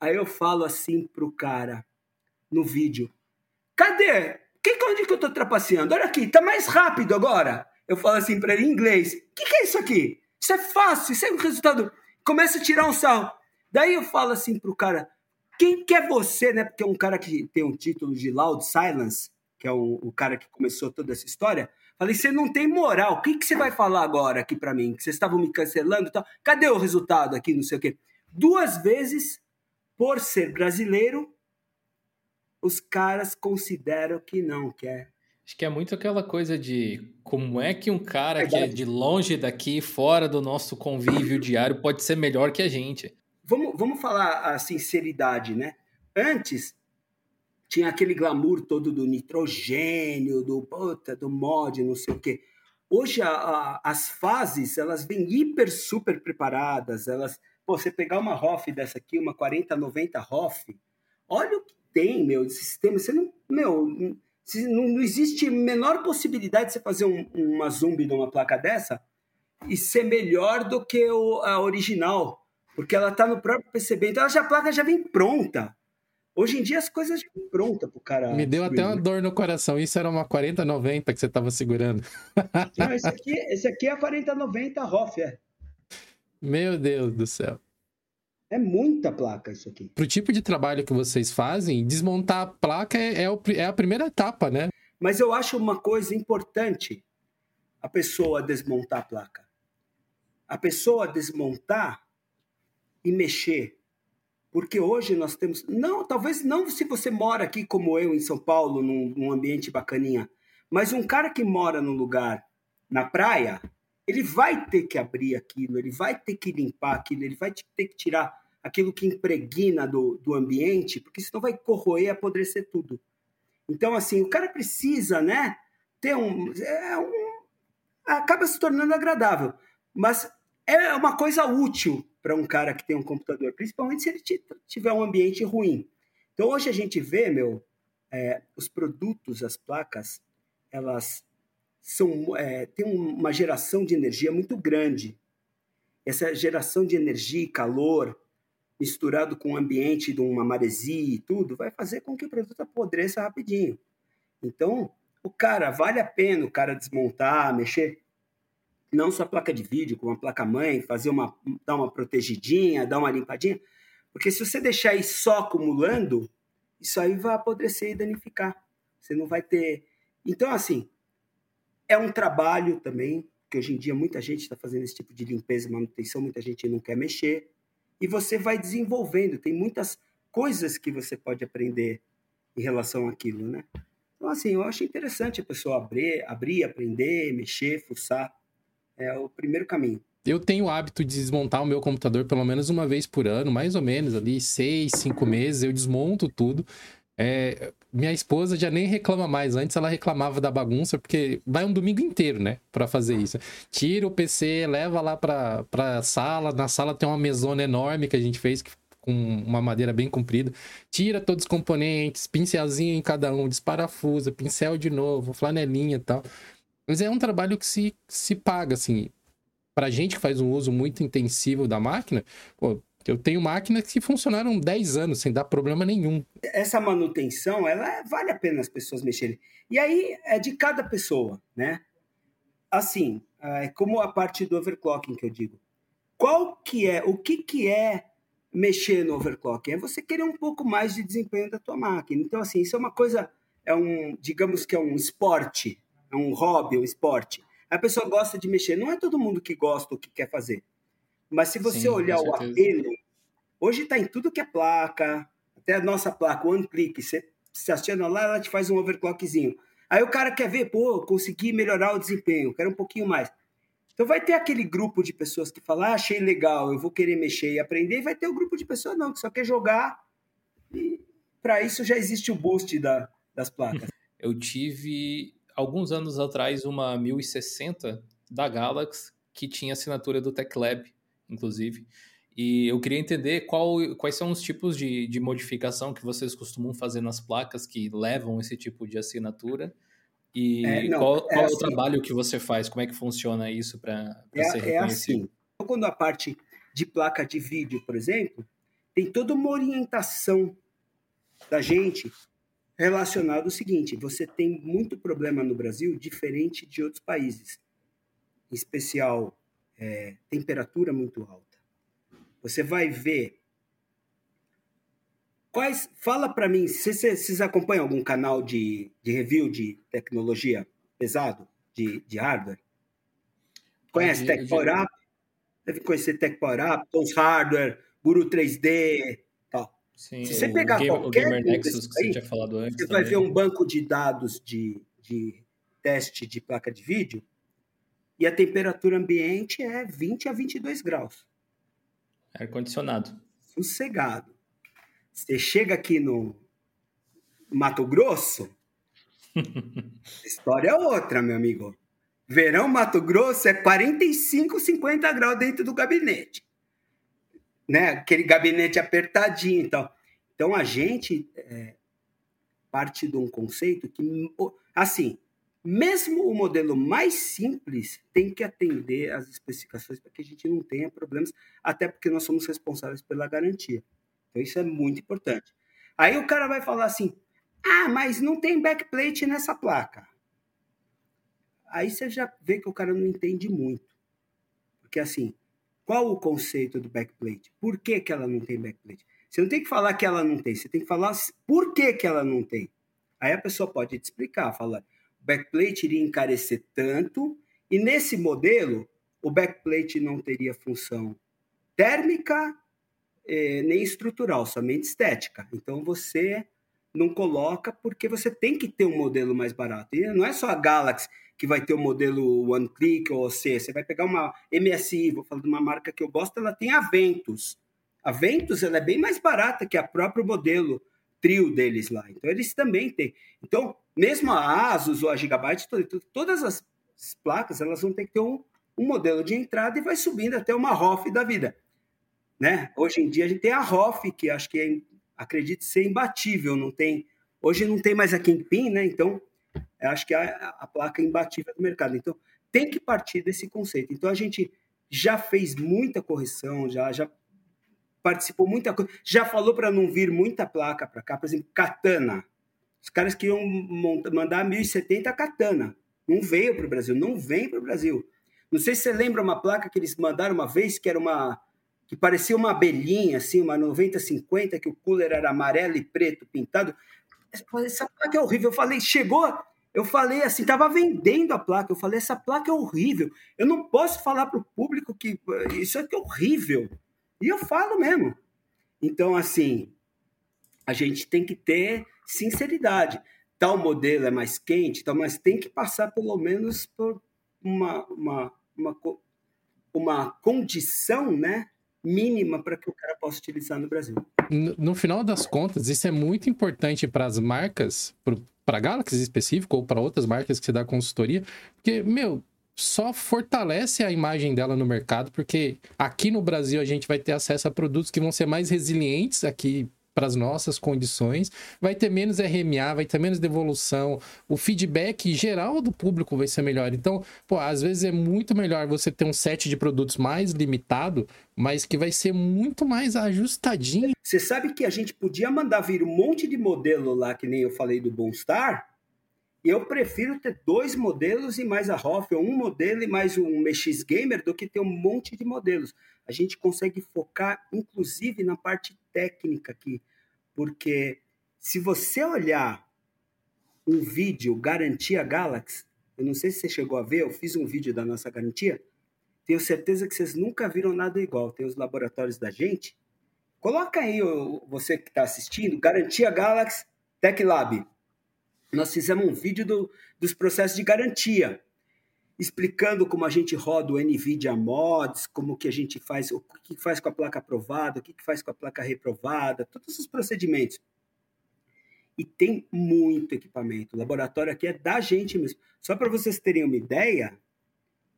Aí eu falo assim pro cara no vídeo: Cadê? Que, onde que eu tô trapaceando? Olha aqui, tá mais rápido agora. Eu falo assim para ele em inglês: O que, que é isso aqui? Isso é fácil, isso é um resultado. Começa a tirar um sarro. Daí eu falo assim pro cara: Quem que é você, né? Porque é um cara que tem um título de Loud Silence, que é o, o cara que começou toda essa história. Falei, você não tem moral. O que, que você vai falar agora aqui para mim? Que vocês estavam me cancelando e tal. Cadê o resultado aqui? Não sei o quê. Duas vezes por ser brasileiro, os caras consideram que não, que é Acho que é muito aquela coisa de como é que um cara que é de longe daqui, fora do nosso convívio diário, pode ser melhor que a gente. Vamos, vamos falar a sinceridade, né? Antes tinha aquele glamour todo do nitrogênio, do puta, do mod, não sei o quê. Hoje a, a, as fases elas vêm hiper super preparadas. Elas, pô, você pegar uma ROF dessa aqui, uma 4090 ROF, olha o que tem, meu, de sistema. Você não, meu, não, não existe menor possibilidade de você fazer um, uma zoom de uma placa dessa e ser melhor do que o, a original, porque ela está no próprio PCB. Então a placa já vem pronta. Hoje em dia as coisas já estão prontas pro cara. Me deu até uma dor no coração. Isso era uma 4090 que você estava segurando. Não, esse aqui, esse aqui é a 4090 ROF, é. Meu Deus do céu. É muita placa isso aqui. Pro tipo de trabalho que vocês fazem, desmontar a placa é, é, o, é a primeira etapa, né? Mas eu acho uma coisa importante a pessoa desmontar a placa. A pessoa desmontar e mexer porque hoje nós temos. Não, talvez não se você mora aqui como eu em São Paulo, num, num ambiente bacaninha, mas um cara que mora num lugar na praia, ele vai ter que abrir aquilo, ele vai ter que limpar aquilo, ele vai ter que tirar aquilo que impregna do, do ambiente, porque senão vai corroer, apodrecer tudo. Então, assim, o cara precisa, né, ter um, é um. acaba se tornando agradável, mas é uma coisa útil para um cara que tem um computador, principalmente se ele tiver um ambiente ruim. Então hoje a gente vê, meu, é, os produtos, as placas, elas são é, têm uma geração de energia muito grande. Essa geração de energia e calor misturado com o ambiente de uma maresia e tudo, vai fazer com que o produto apodreça rapidinho. Então, o cara, vale a pena o cara desmontar, mexer não só a placa de vídeo, como a placa-mãe, fazer uma, dar uma protegidinha, dar uma limpadinha, porque se você deixar isso só acumulando, isso aí vai apodrecer e danificar. Você não vai ter. Então, assim, é um trabalho também, que hoje em dia muita gente está fazendo esse tipo de limpeza e manutenção, muita gente não quer mexer, e você vai desenvolvendo. Tem muitas coisas que você pode aprender em relação àquilo, né? Então, assim, eu acho interessante a pessoa abrir, abrir aprender, mexer, fuçar. É o primeiro caminho. Eu tenho o hábito de desmontar o meu computador pelo menos uma vez por ano, mais ou menos, ali, seis, cinco meses, eu desmonto tudo. É, minha esposa já nem reclama mais. Antes ela reclamava da bagunça, porque vai um domingo inteiro, né, para fazer isso. Tira o PC, leva lá pra, pra sala. Na sala tem uma mesona enorme que a gente fez com uma madeira bem comprida. Tira todos os componentes, pincelzinho em cada um, desparafusa, pincel de novo, flanelinha e tal. Mas é um trabalho que se, se paga, assim. Pra gente que faz um uso muito intensivo da máquina, pô, eu tenho máquinas que funcionaram 10 anos sem dar problema nenhum. Essa manutenção, ela vale a pena as pessoas mexerem. E aí é de cada pessoa, né? Assim, é como a parte do overclocking que eu digo. Qual que é, o que que é mexer no overclocking? É você querer um pouco mais de desempenho da tua máquina. Então, assim, isso é uma coisa, é um, digamos que é um esporte, é um hobby, um esporte. A pessoa gosta de mexer. Não é todo mundo que gosta ou que quer fazer. Mas se você Sim, olhar o apelo, hoje está em tudo que é placa, até a nossa placa, One Click, você se aciona lá, ela te faz um overclockzinho. Aí o cara quer ver, pô, consegui melhorar o desempenho, quero um pouquinho mais. Então vai ter aquele grupo de pessoas que falam, ah, achei legal, eu vou querer mexer e aprender, e vai ter o grupo de pessoas não, que só quer jogar. E para isso já existe o boost da, das placas. *laughs* Eu tive alguns anos atrás uma 1060 da Galaxy que tinha assinatura do TechLab, inclusive. E eu queria entender qual, quais são os tipos de, de modificação que vocês costumam fazer nas placas que levam esse tipo de assinatura. E é, não, qual, é, qual assim, é o assim. trabalho que você faz? Como é que funciona isso para é, ser reconhecido? É assim. Quando a parte de placa de vídeo, por exemplo, tem toda uma orientação da gente relacionado ao seguinte: você tem muito problema no Brasil diferente de outros países, em especial é, temperatura muito alta. Você vai ver quais. Fala para mim, vocês, vocês acompanham algum canal de, de review de tecnologia pesado, de, de hardware? Conhece Tech Power Up? Deve conhecer Tech Power Up, Tons Hardware, Guru 3D, Sim, Se você pegar o, qualquer Gamer Nexus que você tinha falado antes. Você também. vai ver um banco de dados de, de teste de placa de vídeo e a temperatura ambiente é 20 a 22 graus. Ar-condicionado. Sossegado. Você chega aqui no Mato Grosso, *laughs* história é outra, meu amigo. Verão Mato Grosso é 45, 50 graus dentro do gabinete. Né? Aquele gabinete apertadinho e tal. Então a gente é, parte de um conceito que, assim, mesmo o modelo mais simples tem que atender às especificações para que a gente não tenha problemas, até porque nós somos responsáveis pela garantia. Então isso é muito importante. Aí o cara vai falar assim: ah, mas não tem backplate nessa placa. Aí você já vê que o cara não entende muito. Porque assim, qual o conceito do backplate? Por que, que ela não tem backplate? Você não tem que falar que ela não tem, você tem que falar por que, que ela não tem. Aí a pessoa pode te explicar, falar, backplate iria encarecer tanto, e nesse modelo, o backplate não teria função térmica eh, nem estrutural, somente estética. Então você não coloca porque você tem que ter um modelo mais barato. E não é só a Galaxy que vai ter o modelo One Click ou C. Você vai pegar uma MSI, vou falar de uma marca que eu gosto, ela tem a Ventus. A Ventus ela é bem mais barata que a próprio modelo trio deles lá. Então eles também têm. Então mesmo a Asus ou a Gigabyte, todas as placas elas vão ter que ter um, um modelo de entrada e vai subindo até uma ROF da vida. Né? Hoje em dia a gente tem a ROF, que acho que é, acredito ser imbatível, não tem. Hoje não tem mais a Kingpin, né? Então, acho que é a, a placa imbatível do mercado. Então, tem que partir desse conceito. Então, a gente já fez muita correção, já, já participou muita coisa, já falou para não vir muita placa para cá, por exemplo, Katana. Os caras queriam mandar 1070 Katana. Não veio para o Brasil, não vem para o Brasil. Não sei se você lembra uma placa que eles mandaram uma vez, que era uma. que parecia uma abelhinha, assim, uma 9050, que o cooler era amarelo e preto pintado. Essa placa é horrível. Eu falei, chegou. Eu falei assim, estava vendendo a placa. Eu falei, essa placa é horrível. Eu não posso falar para o público que isso aqui é horrível. E eu falo mesmo. Então, assim, a gente tem que ter sinceridade. Tal modelo é mais quente, tal, mas tem que passar pelo menos por uma, uma, uma, uma condição né, mínima para que o cara possa utilizar no Brasil. No, no final das contas, isso é muito importante para as marcas, para a Galaxy específico ou para outras marcas que você dá consultoria, porque, meu, só fortalece a imagem dela no mercado, porque aqui no Brasil a gente vai ter acesso a produtos que vão ser mais resilientes aqui para as nossas condições, vai ter menos RMA, vai ter menos devolução, o feedback geral do público vai ser melhor. Então, pô, às vezes é muito melhor você ter um set de produtos mais limitado, mas que vai ser muito mais ajustadinho. Você sabe que a gente podia mandar vir um monte de modelo lá, que nem eu falei do Bonstar, eu prefiro ter dois modelos e mais a ROF, ou um modelo e mais um MX Gamer, do que ter um monte de modelos. A gente consegue focar, inclusive, na parte técnica aqui, porque se você olhar um vídeo Garantia Galaxy, eu não sei se você chegou a ver, eu fiz um vídeo da nossa garantia, tenho certeza que vocês nunca viram nada igual. Tem os laboratórios da gente. Coloca aí, você que está assistindo, Garantia Galaxy Tech Lab nós fizemos um vídeo do, dos processos de garantia, explicando como a gente roda o NVIDIA Mods, como que a gente faz, o que faz com a placa aprovada, o que faz com a placa reprovada, todos os procedimentos. E tem muito equipamento. O laboratório aqui é da gente mesmo. Só para vocês terem uma ideia,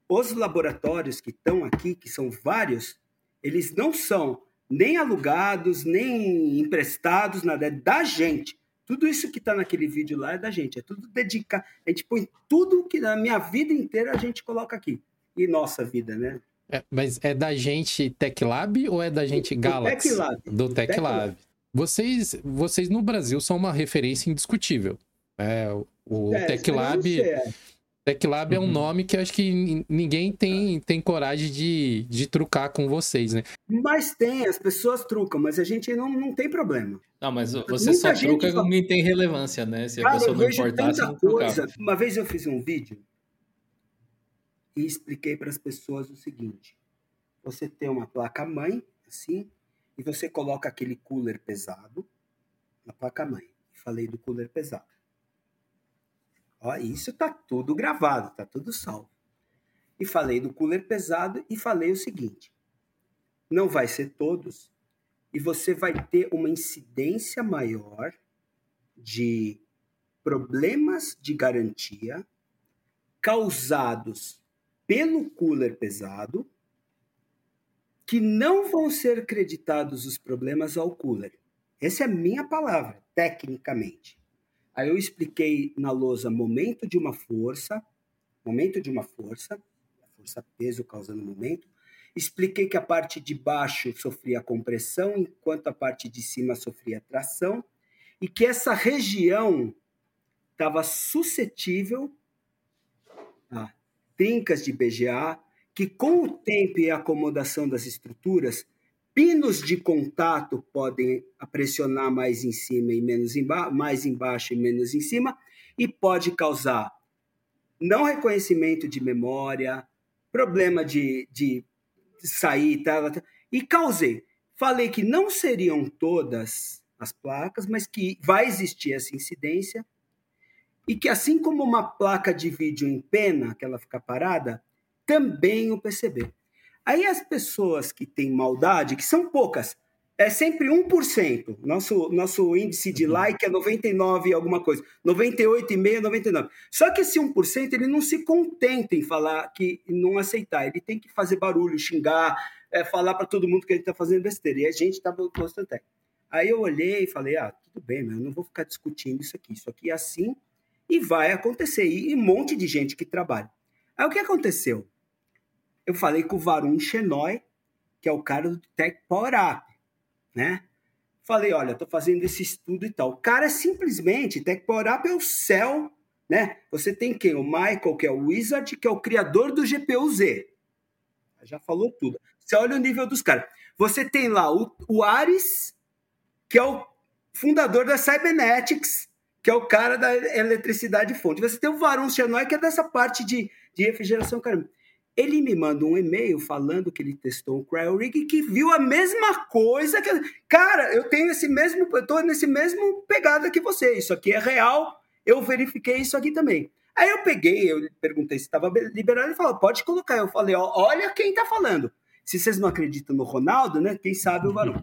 os laboratórios que estão aqui, que são vários, eles não são nem alugados, nem emprestados, nada, é da gente. Tudo isso que está naquele vídeo lá é da gente, é tudo dedicado. A gente põe tudo que na minha vida inteira a gente coloca aqui. E nossa vida, né? É, mas é da gente Tech Lab ou é da gente Galaxy? Do Tech Lab. Do Tech, Tech. Vocês, vocês no Brasil são uma referência indiscutível. É, o é, Tech Lab. É. TechLab uhum. é um uhum. nome que acho que ninguém tem, tem coragem de, de trucar com vocês, né? Mas tem, as pessoas trucam, mas a gente não, não tem problema. Não, mas você Muita só truca quando fala... tem relevância, né? Se a Cara, pessoa não importasse, não coisa. Uma vez eu fiz um vídeo e expliquei para as pessoas o seguinte: você tem uma placa-mãe, assim, e você coloca aquele cooler pesado na placa-mãe. Falei do cooler pesado Ó, isso está tudo gravado, está tudo salvo. E falei do cooler pesado e falei o seguinte: não vai ser todos, e você vai ter uma incidência maior de problemas de garantia causados pelo cooler pesado que não vão ser creditados os problemas ao cooler. Essa é a minha palavra, tecnicamente. Aí eu expliquei na lousa momento de uma força, momento de uma força, força peso causando momento. Expliquei que a parte de baixo sofria compressão, enquanto a parte de cima sofria tração, e que essa região estava suscetível a trincas de BGA, que com o tempo e a acomodação das estruturas, pinos de contato podem pressionar mais em cima e menos emba mais embaixo e menos em cima, e pode causar não reconhecimento de memória, problema de, de sair, tá, tá, e causei. Falei que não seriam todas as placas, mas que vai existir essa incidência e que assim como uma placa de vídeo em pena, que ela fica parada, também o PCB. Aí as pessoas que têm maldade, que são poucas, é sempre 1%. Nosso, nosso índice de uhum. like é 99 e alguma coisa. 98,5, 99. Só que esse 1%, ele não se contenta em falar que não aceitar. Ele tem que fazer barulho, xingar, é, falar para todo mundo que ele está fazendo besteira. E a gente está até. Aí eu olhei e falei, ah, tudo bem, mas eu não vou ficar discutindo isso aqui. Isso aqui é assim e vai acontecer. E um monte de gente que trabalha. Aí o que aconteceu? Eu falei com o Varun Chenoy, que é o cara do Tech Power Up, né? Falei, olha, tô fazendo esse estudo e tal. O cara simplesmente, Tech Power Up é o céu, né? Você tem quem? O Michael, que é o Wizard, que é o criador do GPU-Z. Já falou tudo. Você olha o nível dos caras. Você tem lá o, o Ares, que é o fundador da Cybernetics, que é o cara da eletricidade fonte. Você tem o Varun Chenoy, que é dessa parte de, de refrigeração. Cara, ele me manda um e-mail falando que ele testou um CryoRig e que viu a mesma coisa que. Cara, eu tenho esse mesmo. Eu tô nesse mesmo pegada que você. Isso aqui é real. Eu verifiquei isso aqui também. Aí eu peguei, eu perguntei se estava liberado, ele falou: pode colocar. Eu falei: ó, olha quem está falando. Se vocês não acreditam no Ronaldo, né? Quem sabe o *laughs* Varão.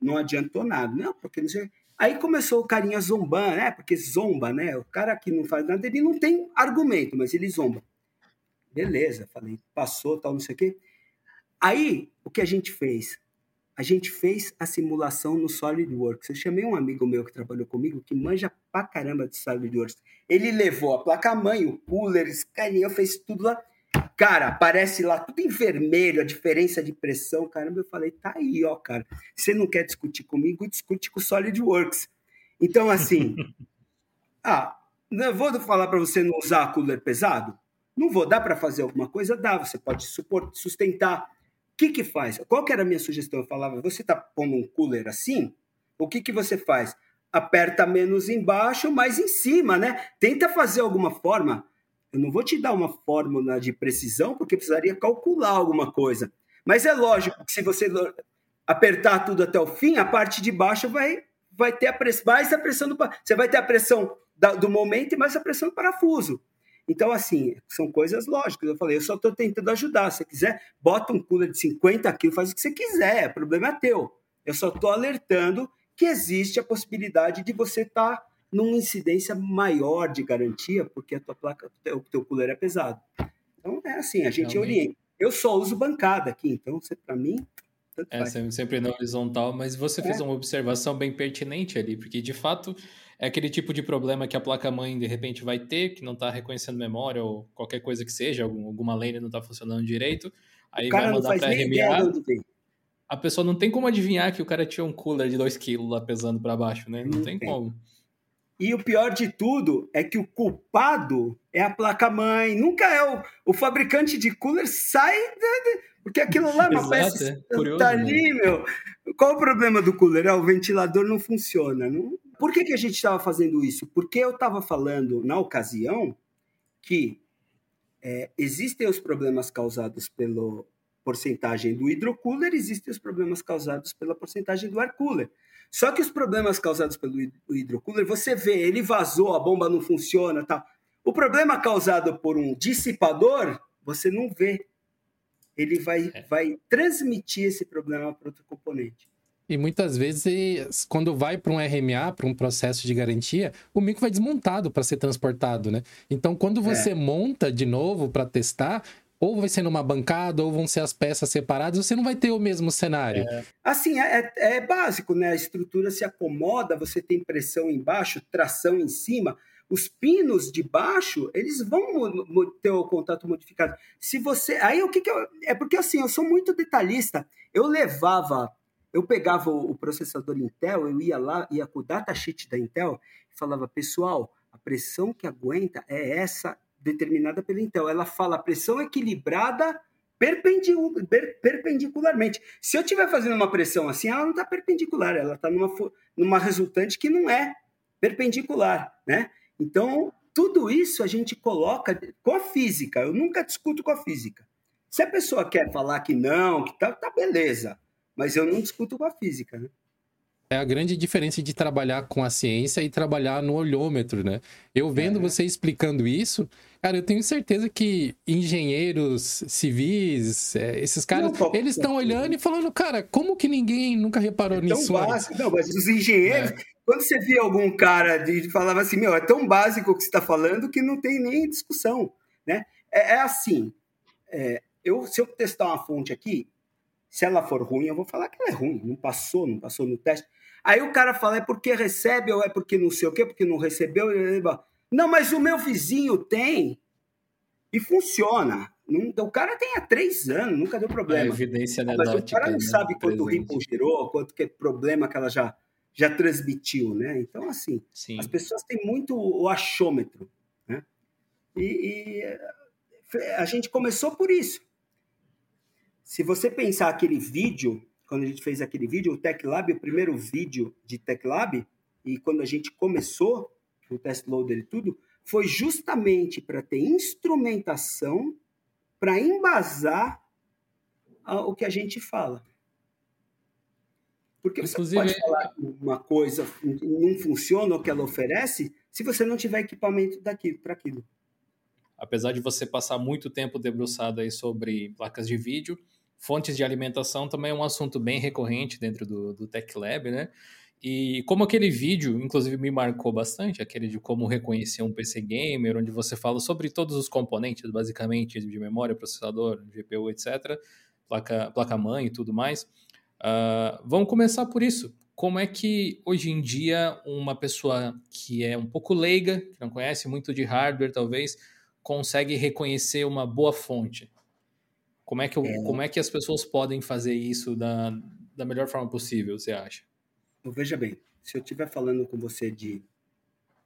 não adiantou nada. Não, porque não sei. Aí começou o carinha zombando, né? Porque zomba, né? O cara que não faz nada, ele não tem argumento, mas ele zomba. Beleza, falei, passou, tal, não sei o quê. Aí, o que a gente fez? A gente fez a simulação no SolidWorks. Eu chamei um amigo meu que trabalhou comigo, que manja pra caramba de SolidWorks. Ele levou a placa-mãe, o cooler, escaneou, fez tudo lá. Cara, aparece lá tudo em vermelho, a diferença de pressão. Caramba, eu falei, tá aí, ó, cara. Você não quer discutir comigo? Discute com o SolidWorks. Então, assim, *laughs* ah, não vou falar para você não usar cooler pesado? Não vou, dá para fazer alguma coisa? Dá, você pode sustentar. O que que faz? Qual que era a minha sugestão? Eu falava, você está pondo um cooler assim? O que que você faz? Aperta menos embaixo, mais em cima, né? Tenta fazer alguma forma. Eu não vou te dar uma fórmula de precisão, porque precisaria calcular alguma coisa. Mas é lógico que se você apertar tudo até o fim, a parte de baixo vai, vai ter a pressão, mais a pressão do, você vai ter a pressão da, do momento e mais a pressão do parafuso. Então, assim, são coisas lógicas. Eu falei, eu só estou tentando ajudar. Se você quiser, bota um cooler de 50 quilos, faz o que você quiser, o problema é teu. Eu só estou alertando que existe a possibilidade de você estar tá numa incidência maior de garantia, porque a tua placa, o teu cooler é pesado. Então, é assim, a gente Realmente. orienta. Eu só uso bancada aqui, então, para mim, é, sempre na horizontal, mas você é. fez uma observação bem pertinente ali, porque de fato é aquele tipo de problema que a placa-mãe de repente vai ter, que não está reconhecendo memória ou qualquer coisa que seja, alguma lane não está funcionando direito, aí vai mandar para RMA. A pessoa não tem como adivinhar que o cara tinha um cooler de 2 kg lá pesando para baixo, né? Não, não tem, tem como. E o pior de tudo é que o culpado é a placa-mãe, nunca é o, o fabricante de cooler sai de, porque aquilo lá é uma *laughs* peça é. Curioso, tá ali, né? meu. Qual o problema do cooler? É, o ventilador não funciona. Não, por que, que a gente estava fazendo isso? Porque eu estava falando, na ocasião, que é, existem os problemas causados pela porcentagem do hidrocooler, existem os problemas causados pela porcentagem do air cooler. Só que os problemas causados pelo hidrocooler, você vê, ele vazou, a bomba não funciona, tá? O problema causado por um dissipador, você não vê. Ele vai, é. vai transmitir esse problema para outro componente. E muitas vezes, quando vai para um RMA, para um processo de garantia, o micro vai desmontado para ser transportado, né? Então, quando você é. monta de novo para testar, ou vai ser numa bancada, ou vão ser as peças separadas, você não vai ter o mesmo cenário. É. Assim, é, é, é básico, né? A estrutura se acomoda, você tem pressão embaixo, tração em cima os pinos de baixo, eles vão ter o contato modificado. Se você. Aí o que, que eu. É porque assim, eu sou muito detalhista. Eu levava. Eu pegava o processador Intel, eu ia lá, ia com o datasheet da Intel e falava, pessoal, a pressão que aguenta é essa determinada pela Intel. Ela fala pressão equilibrada perpendicularmente. Se eu estiver fazendo uma pressão assim, ela não está perpendicular, ela está numa, numa resultante que não é perpendicular, né? Então, tudo isso a gente coloca com a física. Eu nunca discuto com a física. Se a pessoa quer falar que não, que tá, tá beleza. Mas eu não discuto com a física, né? É a grande diferença de trabalhar com a ciência e trabalhar no olhômetro, né? Eu vendo é. você explicando isso, cara, eu tenho certeza que engenheiros civis, é, esses caras, não, eles estão olhando e falando, cara, como que ninguém nunca reparou é nisso? Básico. Não, mas os engenheiros, é. Quando você via algum cara de, falava assim, meu, é tão básico o que você está falando que não tem nem discussão, né? É, é assim, é, eu, se eu testar uma fonte aqui, se ela for ruim, eu vou falar que ela é ruim, não passou, não passou no teste. Aí o cara fala, é porque recebe ou é porque não sei o quê, porque não recebeu. Não, mas o meu vizinho tem e funciona. O cara tem há três anos, nunca deu problema. A evidência Mas o cara não né, sabe quanto presente. Ripple gerou, quanto que é problema que ela já já transmitiu, né? Então, assim, Sim. as pessoas têm muito o achômetro, né? E, e, a gente começou por isso. Se você pensar aquele vídeo, quando a gente fez aquele vídeo, o Tech Lab, o primeiro vídeo de Tech Lab, e quando a gente começou o test loader e tudo, foi justamente para ter instrumentação para embasar o que a gente fala. Porque Inclusive, você pode falar uma coisa não funciona o que ela oferece se você não tiver equipamento daquilo para aquilo. Apesar de você passar muito tempo debruçado aí sobre placas de vídeo, fontes de alimentação também é um assunto bem recorrente dentro do, do Tech Lab, né? E como aquele vídeo, inclusive, me marcou bastante, aquele de como reconhecer um PC gamer, onde você fala sobre todos os componentes, basicamente, de memória, processador, GPU, etc., placa, placa e tudo mais. Uh, vamos começar por isso. Como é que hoje em dia uma pessoa que é um pouco leiga, que não conhece muito de hardware, talvez, consegue reconhecer uma boa fonte? Como é que, eu, é... Como é que as pessoas podem fazer isso da, da melhor forma possível, você acha? Veja bem, se eu estiver falando com você de,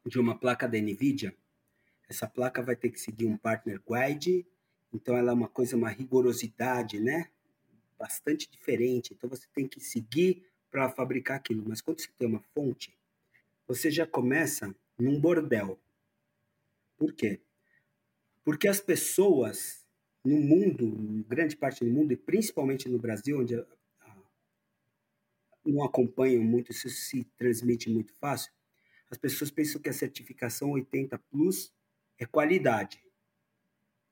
de uma placa da NVIDIA, essa placa vai ter que seguir um partner guide, então ela é uma coisa, uma rigorosidade, né? bastante diferente, então você tem que seguir para fabricar aquilo. Mas quando você tem uma fonte, você já começa num bordel. Por quê? Porque as pessoas no mundo, grande parte do mundo, e principalmente no Brasil, onde não acompanham muito, isso se transmite muito fácil, as pessoas pensam que a certificação 80 Plus é qualidade.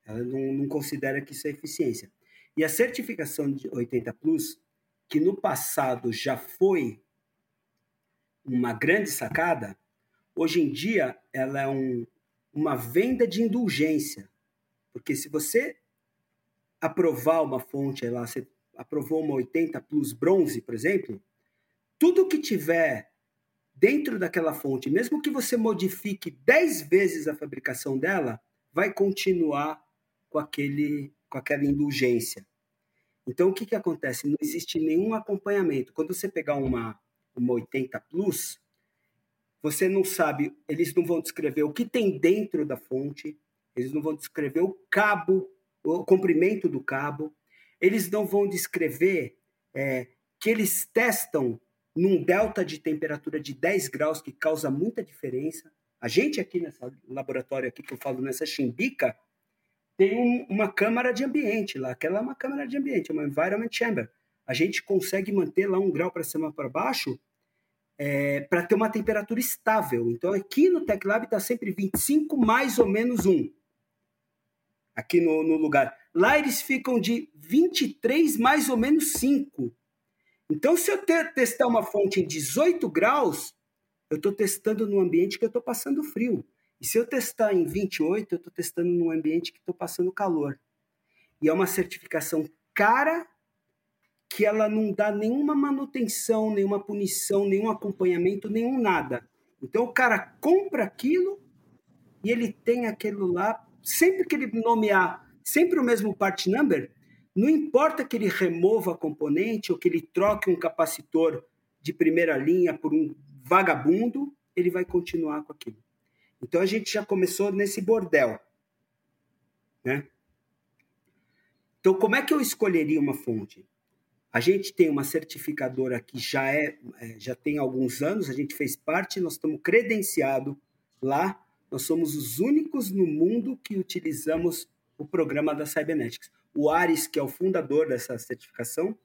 Ela não, não considera que isso é eficiência. E a certificação de 80 Plus, que no passado já foi uma grande sacada, hoje em dia ela é um, uma venda de indulgência. Porque se você aprovar uma fonte, lá, você aprovou uma 80 Plus bronze, por exemplo, tudo que tiver dentro daquela fonte, mesmo que você modifique 10 vezes a fabricação dela, vai continuar com aquele com aquela indulgência. Então, o que, que acontece? Não existe nenhum acompanhamento. Quando você pegar uma, uma 80 Plus, você não sabe, eles não vão descrever o que tem dentro da fonte, eles não vão descrever o cabo, o comprimento do cabo, eles não vão descrever é, que eles testam num delta de temperatura de 10 graus, que causa muita diferença. A gente aqui nesse laboratório aqui que eu falo nessa chimbica, tem um, uma câmara de ambiente lá. Aquela é uma câmara de ambiente, uma environment chamber. A gente consegue manter lá um grau para cima para baixo é, para ter uma temperatura estável. Então, aqui no TechLab está sempre 25 mais ou menos 1. Aqui no, no lugar. Lá eles ficam de 23 mais ou menos 5. Então, se eu ter, testar uma fonte em 18 graus, eu estou testando num ambiente que eu estou passando frio. E se eu testar em 28, eu estou testando num ambiente que estou passando calor. E é uma certificação cara que ela não dá nenhuma manutenção, nenhuma punição, nenhum acompanhamento, nenhum nada. Então o cara compra aquilo e ele tem aquilo lá, sempre que ele nomear sempre o mesmo part number, não importa que ele remova a componente ou que ele troque um capacitor de primeira linha por um vagabundo, ele vai continuar com aquilo. Então a gente já começou nesse bordel, né? Então como é que eu escolheria uma fonte? A gente tem uma certificadora que já é, é, já tem alguns anos, a gente fez parte, nós estamos credenciado lá, nós somos os únicos no mundo que utilizamos o programa da Cybernetics. O Ares, que é o fundador dessa certificação,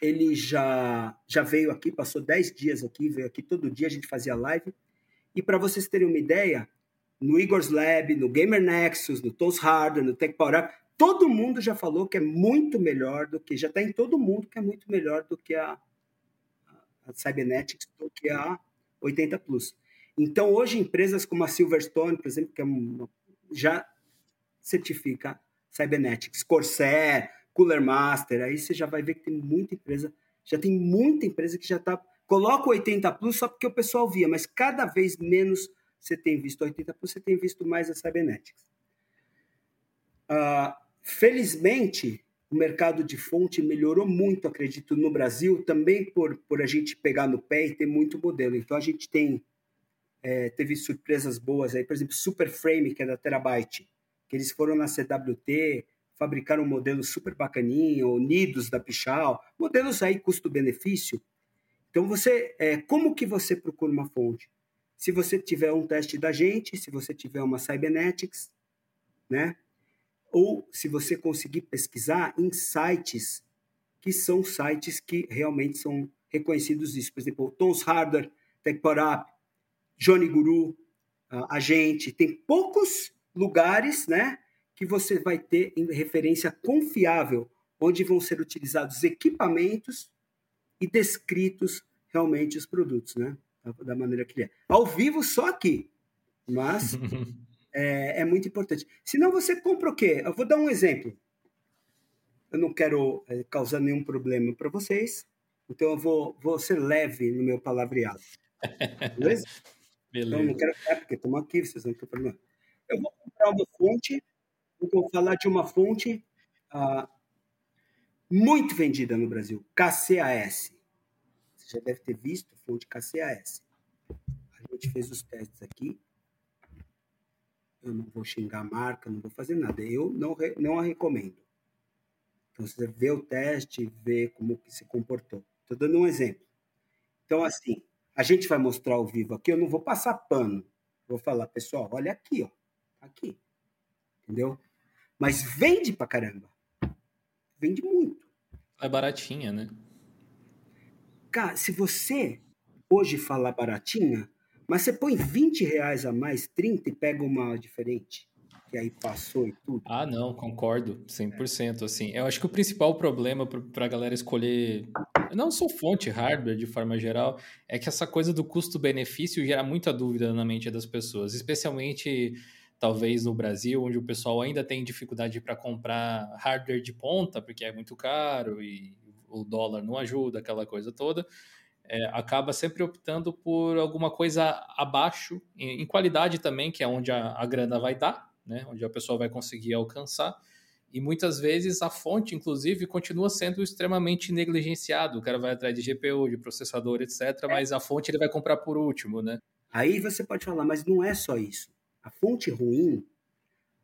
ele já, já veio aqui, passou 10 dias aqui, veio aqui todo dia, a gente fazia live. E para vocês terem uma ideia, no Igor's Lab, no Gamer Nexus, no Toast Hardware, no Tech Power Up, todo mundo já falou que é muito melhor do que, já está em todo mundo que é muito melhor do que a, a Cybernetics, do que a 80 Plus. Então, hoje, empresas como a Silverstone, por exemplo, que é uma, já certifica Cybernetics, Corsair, Cooler Master, aí você já vai ver que tem muita empresa, já tem muita empresa que já está. Coloca o 80 Plus só porque o pessoal via, mas cada vez menos você tem visto 80 Plus, você tem visto mais a Cybernetics. Uh, Felizmente, o mercado de fonte melhorou muito, acredito, no Brasil, também por, por a gente pegar no pé e ter muito modelo. Então, a gente tem é, teve surpresas boas aí, por exemplo, Super Frame, que é da Terabyte, que eles foram na CWT, fabricaram um modelo super bacaninho, Unidos da Pichal, modelos aí custo-benefício. Então, você, é, como que você procura uma fonte? Se você tiver um teste da gente, se você tiver uma Cybernetics, né? ou se você conseguir pesquisar em sites que são sites que realmente são reconhecidos isso. Por exemplo, Tons Hardware, TechPorUp, Johnny Guru, a gente. Tem poucos lugares né, que você vai ter em referência confiável, onde vão ser utilizados equipamentos e descritos realmente os produtos, né? Da maneira que ele é. Ao vivo, só aqui. Mas *laughs* é, é muito importante. Senão você compra o quê? Eu vou dar um exemplo. Eu não quero é, causar nenhum problema para vocês, então eu vou, vou ser leve no meu palavreado. Beleza? *laughs* Beleza. Então, não quero. É, porque estamos aqui, vocês não têm problema. Eu vou comprar uma fonte, vou falar de uma fonte ah, muito vendida no Brasil, KCAS. Você já deve ter visto fonte KCAS. A gente fez os testes aqui eu não vou xingar a marca, não vou fazer nada. Eu não, não a recomendo. Então, você vê o teste, vê como que se comportou. Estou dando um exemplo. Então, assim, a gente vai mostrar ao vivo aqui, eu não vou passar pano. Vou falar, pessoal, olha aqui, ó. Aqui. Entendeu? Mas vende pra caramba. Vende muito. É baratinha, né? Cara, se você hoje falar baratinha, mas você põe 20 reais a mais, 30 e pega uma diferente. Que aí passou e tudo. Ah, não, concordo, 100%. É. Assim, eu acho que o principal problema para a galera escolher, não só fonte, hardware de forma geral, é que essa coisa do custo-benefício gera muita dúvida na mente das pessoas, especialmente talvez no Brasil, onde o pessoal ainda tem dificuldade para comprar hardware de ponta, porque é muito caro e o dólar não ajuda, aquela coisa toda é, acaba sempre optando por alguma coisa abaixo, em, em qualidade também, que é onde a, a, grana vai dar, né? onde a pessoa vai conseguir alcançar. E muitas vezes a fonte, inclusive, continua sendo extremamente negligenciado. O cara vai atrás de GPU, de processador, etc., é. mas a fonte ele vai comprar por último, né? Aí você pode falar, mas não é só isso. A fonte ruim,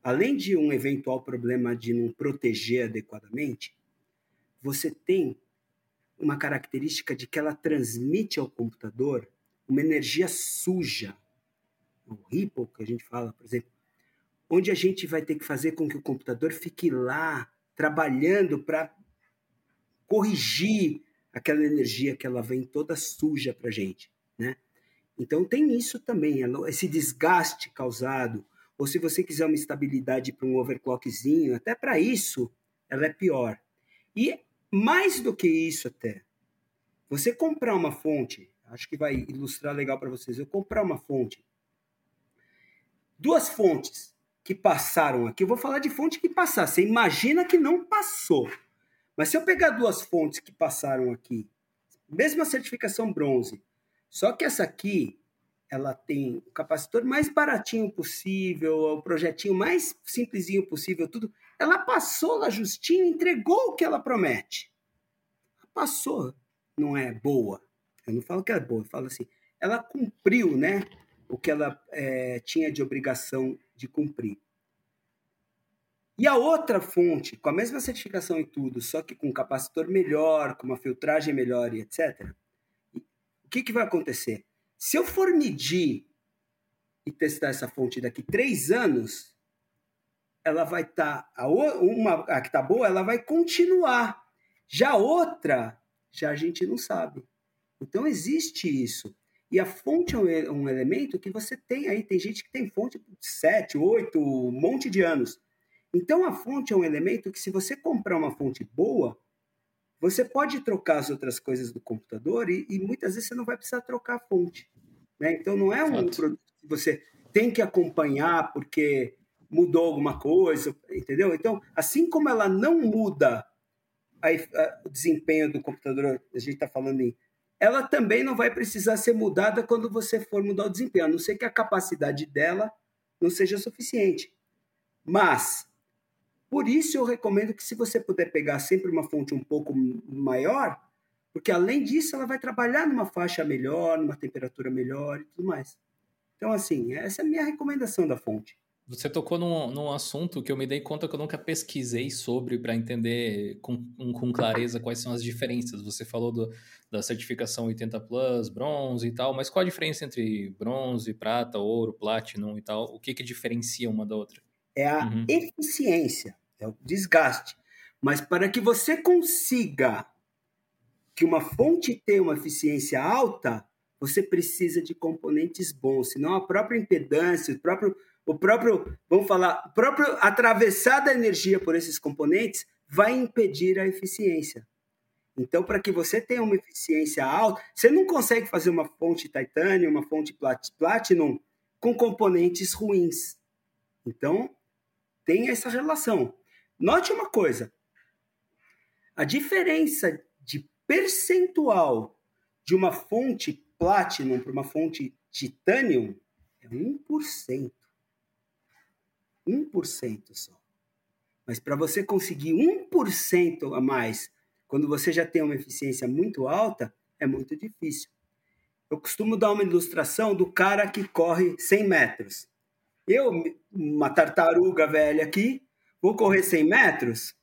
além de um eventual problema de não proteger adequadamente, você tem uma característica de que ela transmite ao computador uma energia suja. O Ripple, que a gente fala, por exemplo, onde a gente vai ter que fazer com que o computador fique lá trabalhando para corrigir aquela energia que ela vem toda suja para a gente. né? Então tem isso também, esse desgaste causado, ou se você quiser uma estabilidade para um overclockzinho, até para isso ela é pior. E mais do que isso até, você comprar uma fonte, acho que vai ilustrar legal para vocês, eu comprar uma fonte, duas fontes que passaram aqui, eu vou falar de fonte que passaram, você imagina que não passou, mas se eu pegar duas fontes que passaram aqui, mesma certificação bronze, só que essa aqui, ela tem o capacitor mais baratinho possível, o projetinho mais simplesinho possível, tudo. Ela passou lá justinho, entregou o que ela promete. Passou, não é boa. Eu não falo que é boa, eu falo assim, ela cumpriu, né, o que ela é, tinha de obrigação de cumprir. E a outra fonte, com a mesma certificação e tudo, só que com um capacitor melhor, com uma filtragem melhor e etc., o que, que vai acontecer? Se eu for medir e testar essa fonte daqui três anos, ela vai estar. Tá, uma a que está boa, ela vai continuar. Já outra, já a gente não sabe. Então existe isso. E a fonte é um, um elemento que você tem aí. Tem gente que tem fonte de sete, oito, um monte de anos. Então, a fonte é um elemento que, se você comprar uma fonte boa, você pode trocar as outras coisas do computador e, e muitas vezes você não vai precisar trocar a fonte. Né? Então, não é um Exato. produto que você tem que acompanhar porque mudou alguma coisa, entendeu? Então, assim como ela não muda a, a, o desempenho do computador, a gente está falando em. Ela também não vai precisar ser mudada quando você for mudar o desempenho, a não ser que a capacidade dela não seja suficiente. Mas por isso eu recomendo que se você puder pegar sempre uma fonte um pouco maior, porque além disso ela vai trabalhar numa faixa melhor, numa temperatura melhor e tudo mais. Então, assim, essa é a minha recomendação da fonte. Você tocou num, num assunto que eu me dei conta que eu nunca pesquisei sobre para entender com, com clareza quais são as diferenças. Você falou do, da certificação 80 Plus, bronze e tal, mas qual a diferença entre bronze, prata, ouro, platinum e tal? O que, que diferencia uma da outra? É a uhum. eficiência é o desgaste. Mas para que você consiga que uma fonte tenha uma eficiência alta, você precisa de componentes bons, senão a própria impedância, o próprio, o próprio vamos falar, o próprio atravessar da energia por esses componentes vai impedir a eficiência. Então, para que você tenha uma eficiência alta, você não consegue fazer uma fonte titânio, uma fonte platinum com componentes ruins. Então, tem essa relação. Note uma coisa: a diferença de percentual de uma fonte Platinum para uma fonte Titanium é 1%. 1% só. Mas para você conseguir 1% a mais, quando você já tem uma eficiência muito alta, é muito difícil. Eu costumo dar uma ilustração do cara que corre 100 metros. Eu, uma tartaruga velha aqui, Vou correr 100 metros?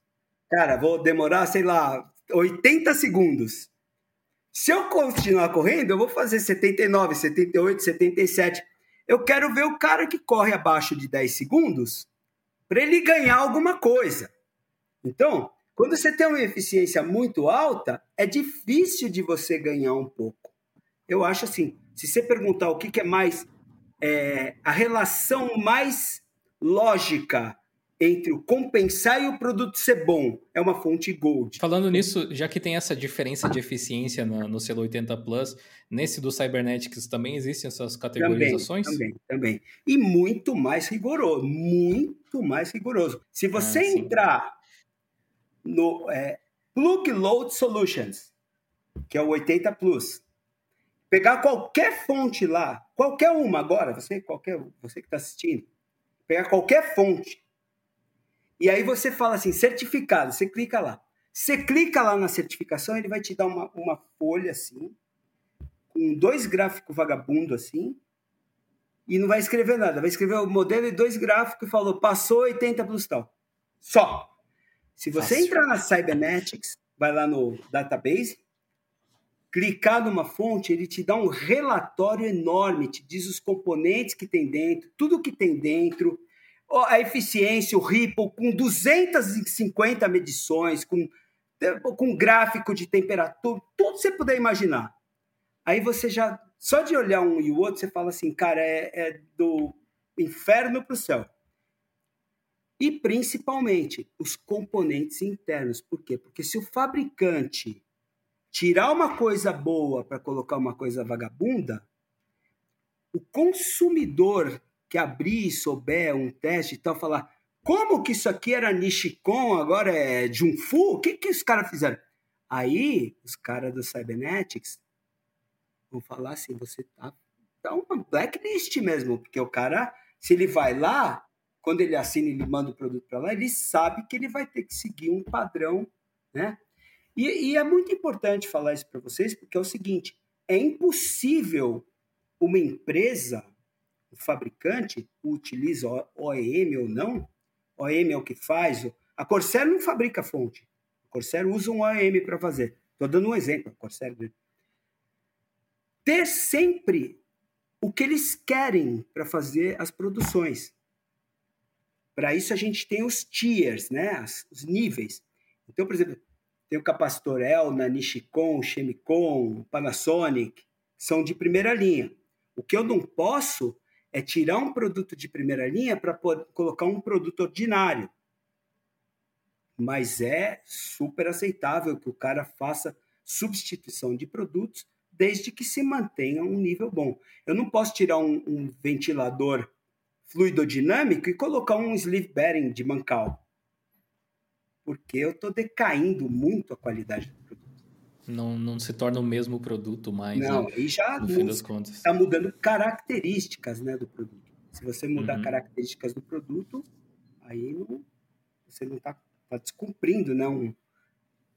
Cara, vou demorar, sei lá, 80 segundos. Se eu continuar correndo, eu vou fazer 79, 78, 77. Eu quero ver o cara que corre abaixo de 10 segundos para ele ganhar alguma coisa. Então, quando você tem uma eficiência muito alta, é difícil de você ganhar um pouco. Eu acho assim, se você perguntar o que, que é mais é, a relação mais lógica entre o compensar e o produto ser bom. É uma fonte gold. Falando nisso, já que tem essa diferença de eficiência no, no selo 80 Plus, nesse do Cybernetics também existem essas categorizações? Também, também, também. E muito mais rigoroso, muito mais rigoroso. Se você ah, entrar no é, Plug Load Solutions, que é o 80 Plus, pegar qualquer fonte lá, qualquer uma agora, você, qualquer, você que está assistindo, pegar qualquer fonte, e aí você fala assim, certificado, você clica lá. Você clica lá na certificação, ele vai te dar uma, uma folha assim, com dois gráficos vagabundo assim, e não vai escrever nada. Vai escrever o modelo e dois gráficos e falou, passou 80 plus tal. Só. Se você Fácil. entrar na Cybernetics, vai lá no database, clicar numa fonte, ele te dá um relatório enorme, te diz os componentes que tem dentro, tudo que tem dentro, a eficiência, o Ripple, com 250 medições, com, com gráfico de temperatura, tudo você puder imaginar. Aí você já só de olhar um e o outro, você fala assim, cara, é, é do inferno para o céu. E principalmente os componentes internos. Por quê? Porque se o fabricante tirar uma coisa boa para colocar uma coisa vagabunda, o consumidor que abrir e souber um teste e tal, falar como que isso aqui era Nishikon, agora é Junfu? O que, que os caras fizeram? Aí, os caras do Cybernetics vão falar assim, você tá, tá uma blacklist mesmo, porque o cara, se ele vai lá, quando ele assina e ele manda o produto para lá, ele sabe que ele vai ter que seguir um padrão, né? E, e é muito importante falar isso para vocês, porque é o seguinte, é impossível uma empresa, o fabricante, utiliza OEM ou não, OEM é o que faz. A Corsair não fabrica fonte. A Corsair usa um OEM para fazer. Estou dando um exemplo. A Corsair... Né? Ter sempre o que eles querem para fazer as produções. Para isso a gente tem os tiers, né? os níveis. Então, por exemplo, tem o capacitor Elna, Nishikon, Chemicon, Panasonic, são de primeira linha. O que eu não posso é tirar um produto de primeira linha para colocar um produto ordinário. Mas é super aceitável que o cara faça substituição de produtos desde que se mantenha um nível bom. Eu não posso tirar um, um ventilador fluidodinâmico e colocar um sleeve bearing de mancal, porque eu estou decaindo muito a qualidade. Não, não se torna o mesmo produto mais. Não, né, e já no fim das contas. Está mudando características né, do produto. Se você mudar uhum. características do produto, aí não, você não está tá descumprindo, não. Né,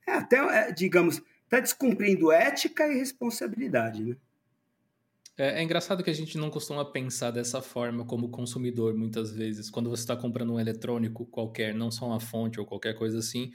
é, até, é, digamos, está descumprindo ética e responsabilidade, né? É, é, engraçado que a gente não costuma pensar dessa forma como consumidor, muitas vezes. Quando você está comprando um eletrônico qualquer, não só uma fonte ou qualquer coisa assim,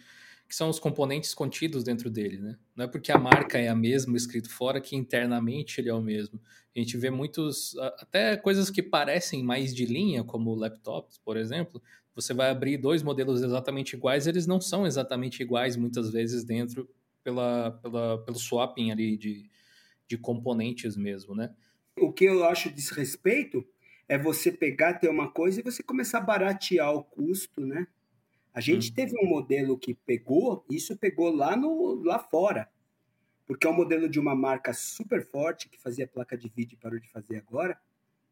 que são os componentes contidos dentro dele, né? Não é porque a marca é a mesma escrito fora que internamente ele é o mesmo. A gente vê muitos, até coisas que parecem mais de linha, como laptops, por exemplo. Você vai abrir dois modelos exatamente iguais, eles não são exatamente iguais muitas vezes dentro pela, pela, pelo swapping ali de, de componentes mesmo, né? O que eu acho desrespeito é você pegar, ter uma coisa e você começar a baratear o custo, né? A gente hum. teve um modelo que pegou, isso pegou lá, no, lá fora, porque é um modelo de uma marca super forte que fazia placa de vídeo e parou de fazer agora.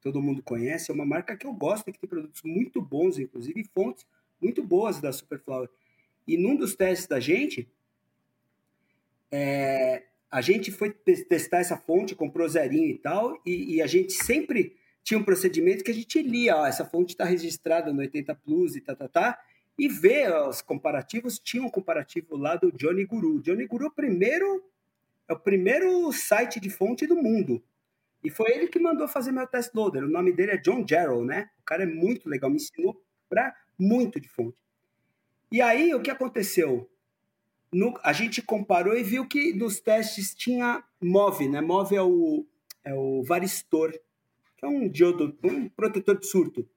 Todo mundo conhece, é uma marca que eu gosto, que tem produtos muito bons, inclusive fontes muito boas da Superflower. E num dos testes da gente, é, a gente foi testar essa fonte, comprou zerinho e tal, e, e, a gente sempre tinha um procedimento que a gente lia, ó, essa fonte está registrada no 80 Plus e tá, tá, tá, e ver os comparativos. Tinha um comparativo lá do Johnny Guru. Johnny Guru é primeiro, é o primeiro site de fonte do mundo. E foi ele que mandou fazer meu test loader. O nome dele é John Jarrell, né? O cara é muito legal, me ensinou para muito de fonte. E aí, o que aconteceu? No, a gente comparou e viu que nos testes tinha MOV, né? MOV é o, é o varistor, que é um diodo, um protetor de surto.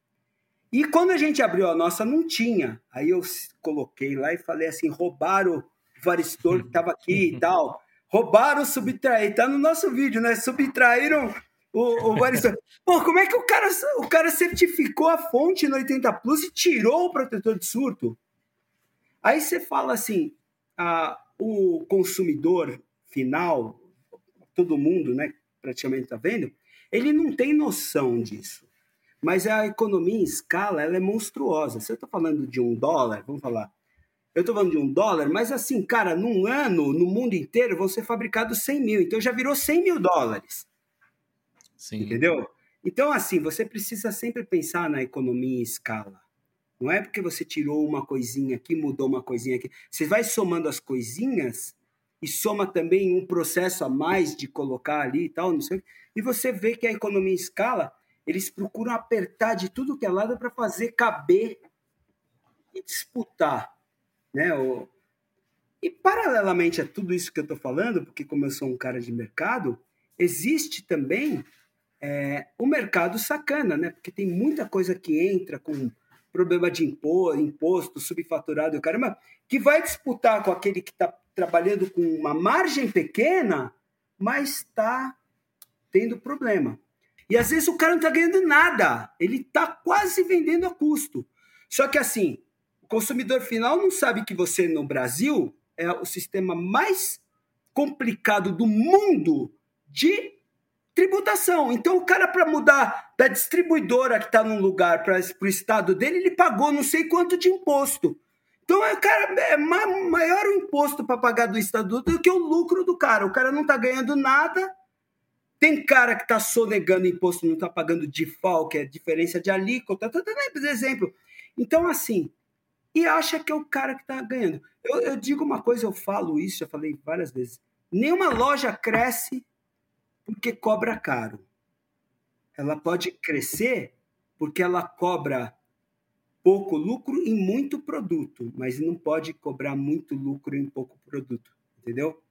E quando a gente abriu a nossa, não tinha. Aí eu coloquei lá e falei assim: roubaram o varistor que estava aqui e tal. Roubaram, subtraíram. Tá no nosso vídeo, né? Subtraíram o, o varistor. Pô, como é que o cara, o cara certificou a fonte no 80 Plus e tirou o protetor de surto? Aí você fala assim: o consumidor final, todo mundo, né? Praticamente está vendo, ele não tem noção disso. Mas a economia em escala ela é monstruosa. Se eu estou falando de um dólar, vamos falar, eu estou falando de um dólar, mas assim, cara, num ano, no mundo inteiro, vão ser fabricados 100 mil. Então já virou 100 mil dólares. Sim. Entendeu? Então, assim, você precisa sempre pensar na economia em escala. Não é porque você tirou uma coisinha aqui, mudou uma coisinha aqui. Você vai somando as coisinhas e soma também um processo a mais de colocar ali e tal, não sei. E você vê que a economia em escala eles procuram apertar de tudo que é lado para fazer caber e disputar. Né? O... E, paralelamente a tudo isso que eu estou falando, porque, como eu sou um cara de mercado, existe também é, o mercado sacana, né? porque tem muita coisa que entra com problema de imposto, imposto subfaturado, caramba, que vai disputar com aquele que está trabalhando com uma margem pequena, mas está tendo problema. E às vezes o cara não está ganhando nada, ele está quase vendendo a custo. Só que assim, o consumidor final não sabe que você no Brasil é o sistema mais complicado do mundo de tributação. Então, o cara, para mudar da distribuidora que está num lugar para o estado dele, ele pagou não sei quanto de imposto. Então, é, cara, é maior o imposto para pagar do estado do que o lucro do cara. O cara não está ganhando nada. Tem cara que está sonegando imposto, não está pagando default, que é diferença de alíquota. Estou dando exemplo. Então, assim, e acha que é o cara que está ganhando. Eu, eu digo uma coisa, eu falo isso, já falei várias vezes. Nenhuma loja cresce porque cobra caro. Ela pode crescer porque ela cobra pouco lucro em muito produto, mas não pode cobrar muito lucro em pouco produto, entendeu?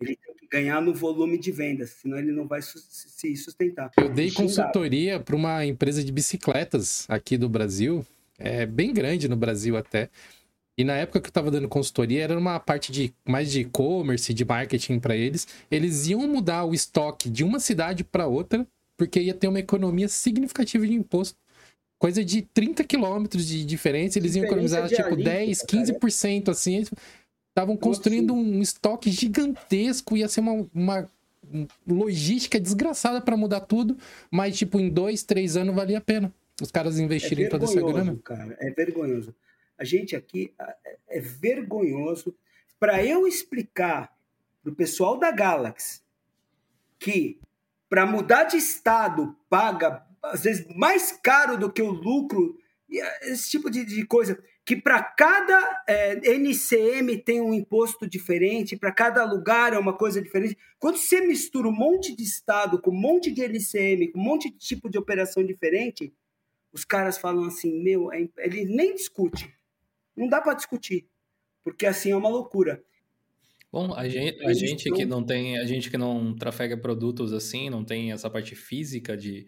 Ele tem que ganhar no volume de vendas, senão ele não vai se sustentar. Eu dei consultoria para uma empresa de bicicletas aqui do Brasil, é bem grande no Brasil até. E na época que eu estava dando consultoria, era uma parte de mais de e-commerce, de marketing para eles. Eles iam mudar o estoque de uma cidade para outra, porque ia ter uma economia significativa de imposto. Coisa de 30 quilômetros de diferença, eles iam economizar tipo 10, 15% assim. Estavam construindo um estoque gigantesco, ia ser uma, uma logística desgraçada para mudar tudo, mas tipo em dois, três anos valia a pena os caras investirem é toda essa grana. Cara, é vergonhoso a gente aqui é, vergonhoso. Para eu explicar para o pessoal da Galaxy que para mudar de estado paga às vezes mais caro do que o lucro, é, esse tipo de, de coisa, que para cada é, NCM tem um imposto diferente, para cada lugar é uma coisa diferente. Quando você mistura um monte de estado com um monte de NCM, com um monte de tipo de operação diferente, os caras falam assim, meu, é, ele nem discute. Não dá para discutir, porque assim é uma loucura. Bom, a gente, a gente que não tem, a gente que não trafega produtos assim, não tem essa parte física de,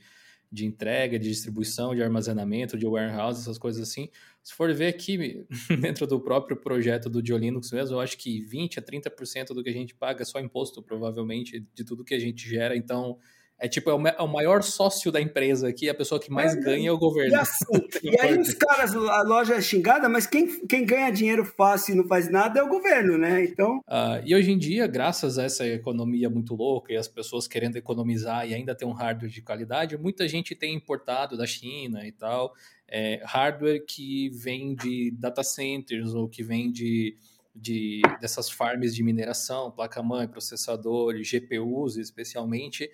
de entrega, de distribuição, de armazenamento, de warehouse, essas coisas assim. Se for ver aqui, *laughs* dentro do próprio projeto do Diolinux mesmo, eu acho que 20 a 30% do que a gente paga é só imposto, provavelmente, de tudo que a gente gera. Então, é tipo, é o, é o, maior sócio da empresa aqui, a pessoa que mais é, ganha é o governo. E, assim, e aí os *laughs* caras, a loja é xingada, mas quem, quem ganha dinheiro fácil e não faz nada é o governo, né? Então. Uh, e hoje em dia, graças a essa economia muito louca e as pessoas querendo economizar e ainda ter um hardware de qualidade, muita gente tem importado da China e tal, é, hardware que vem de data centers ou que vem de. De, dessas farms de mineração, placa-mãe, processadores, GPUs especialmente,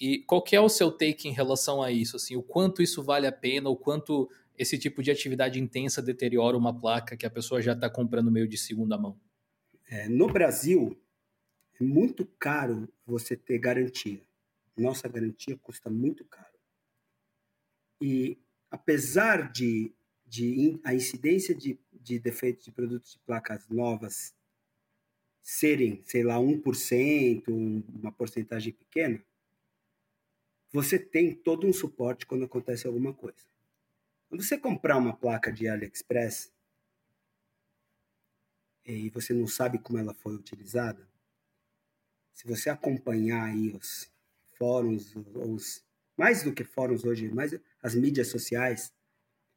e qual que é o seu take em relação a isso? Assim, o quanto isso vale a pena, o quanto esse tipo de atividade intensa deteriora uma placa que a pessoa já está comprando meio de segunda mão? É, no Brasil, é muito caro você ter garantia. Nossa garantia custa muito caro. E apesar de, de a incidência de, de defeitos de produtos de placas novas serem, sei lá, 1%, uma porcentagem pequena, você tem todo um suporte quando acontece alguma coisa. Quando você comprar uma placa de AliExpress e você não sabe como ela foi utilizada, se você acompanhar aí os fóruns, os mais do que fóruns hoje, mais as mídias sociais,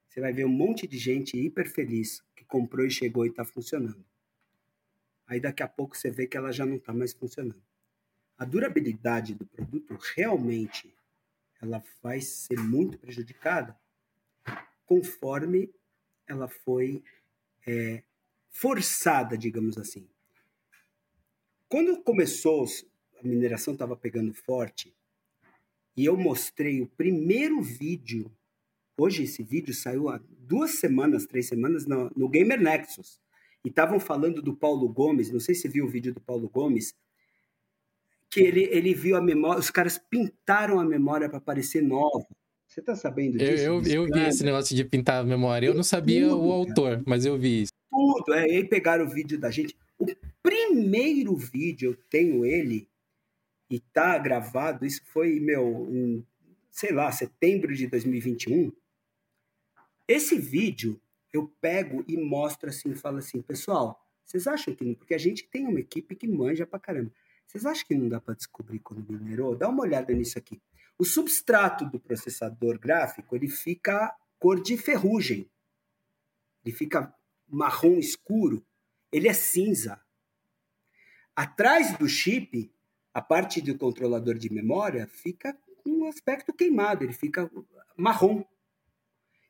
você vai ver um monte de gente hiper feliz que comprou e chegou e está funcionando. Aí daqui a pouco você vê que ela já não está mais funcionando. A durabilidade do produto realmente ela vai ser muito prejudicada conforme ela foi é, forçada, digamos assim. Quando começou, a mineração estava pegando forte, e eu mostrei o primeiro vídeo. Hoje esse vídeo saiu há duas semanas, três semanas no, no Gamer Nexus. E estavam falando do Paulo Gomes, não sei se viu o vídeo do Paulo Gomes, que ele, ele viu a memória, os caras pintaram a memória para parecer nova. Você tá sabendo disso? Eu, eu, eu vi esse negócio de pintar a memória. Eu não sabia Tudo, o autor, cara. mas eu vi isso. Tudo. É, e aí pegaram o vídeo da gente. O primeiro vídeo, eu tenho ele, e tá gravado, isso foi, meu, em, sei lá, setembro de 2021. Esse vídeo eu pego e mostro assim, falo assim, pessoal, vocês acham que. Porque a gente tem uma equipe que manja pra caramba. Vocês acham que não dá para descobrir quando minerou? Dá uma olhada nisso aqui. O substrato do processador gráfico ele fica cor de ferrugem. Ele fica marrom escuro. Ele é cinza. Atrás do chip, a parte do controlador de memória fica com um aspecto queimado, ele fica marrom.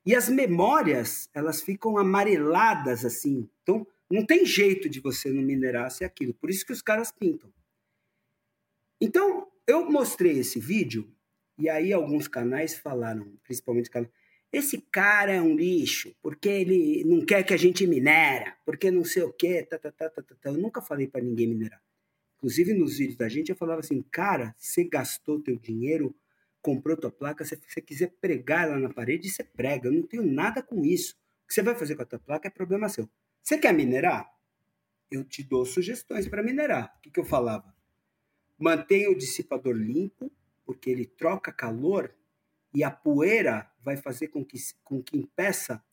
E as memórias, elas ficam amareladas assim. Então, não tem jeito de você não minerar se aquilo. Por isso que os caras pintam. Então, eu mostrei esse vídeo e aí alguns canais falaram, principalmente canal, esse cara é um lixo, porque ele não quer que a gente minera, porque não sei o quê, tá, tá, tá, tá, tá. tá. Eu nunca falei para ninguém minerar. Inclusive nos vídeos da gente eu falava assim, cara, você gastou teu dinheiro comprou tua placa, se você quiser pregar lá na parede, você prega. Eu não tenho nada com isso. O que você vai fazer com a tua placa é problema seu. Você quer minerar? Eu te dou sugestões para minerar. O que, que eu falava? Mantenha o dissipador limpo, porque ele troca calor e a poeira vai fazer com que, com que impeça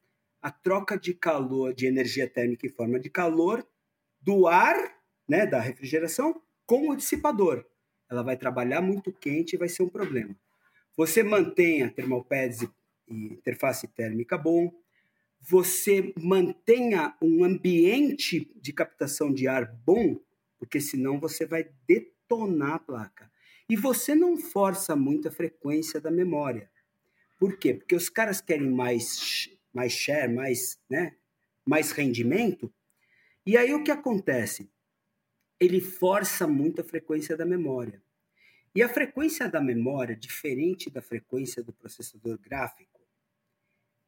a troca de calor, de energia térmica em forma de calor do ar, né, da refrigeração, com o dissipador. Ela vai trabalhar muito quente e vai ser um problema. Você mantenha termalpads e interface térmica bom, você mantenha um ambiente de captação de ar bom, porque senão você vai detonar a placa. E você não força muito a frequência da memória. Por quê? Porque os caras querem mais, mais share, mais, né, mais rendimento. E aí o que acontece? Ele força muito a frequência da memória. E a frequência da memória, diferente da frequência do processador gráfico,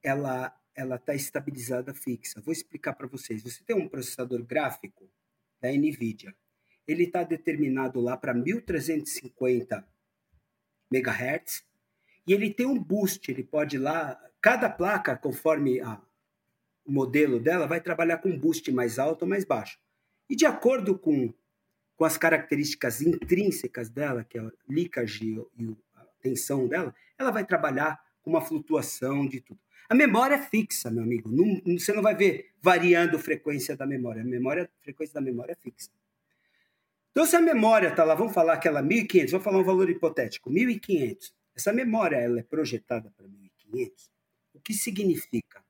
ela ela está estabilizada fixa. Vou explicar para vocês. Você tem um processador gráfico da NVIDIA. Ele está determinado lá para 1350 MHz e ele tem um boost. Ele pode ir lá, cada placa, conforme a, o modelo dela, vai trabalhar com boost mais alto ou mais baixo. E de acordo com com as características intrínsecas dela, que é a leakage e a tensão dela, ela vai trabalhar com uma flutuação de tudo. A memória é fixa, meu amigo. Não, você não vai ver variando a frequência da memória. A memória, a frequência da memória é fixa. Então, se a memória está lá, vamos falar aquela 1.500, vamos falar um valor hipotético, 1.500. Essa memória ela é projetada para 1.500. O que significa?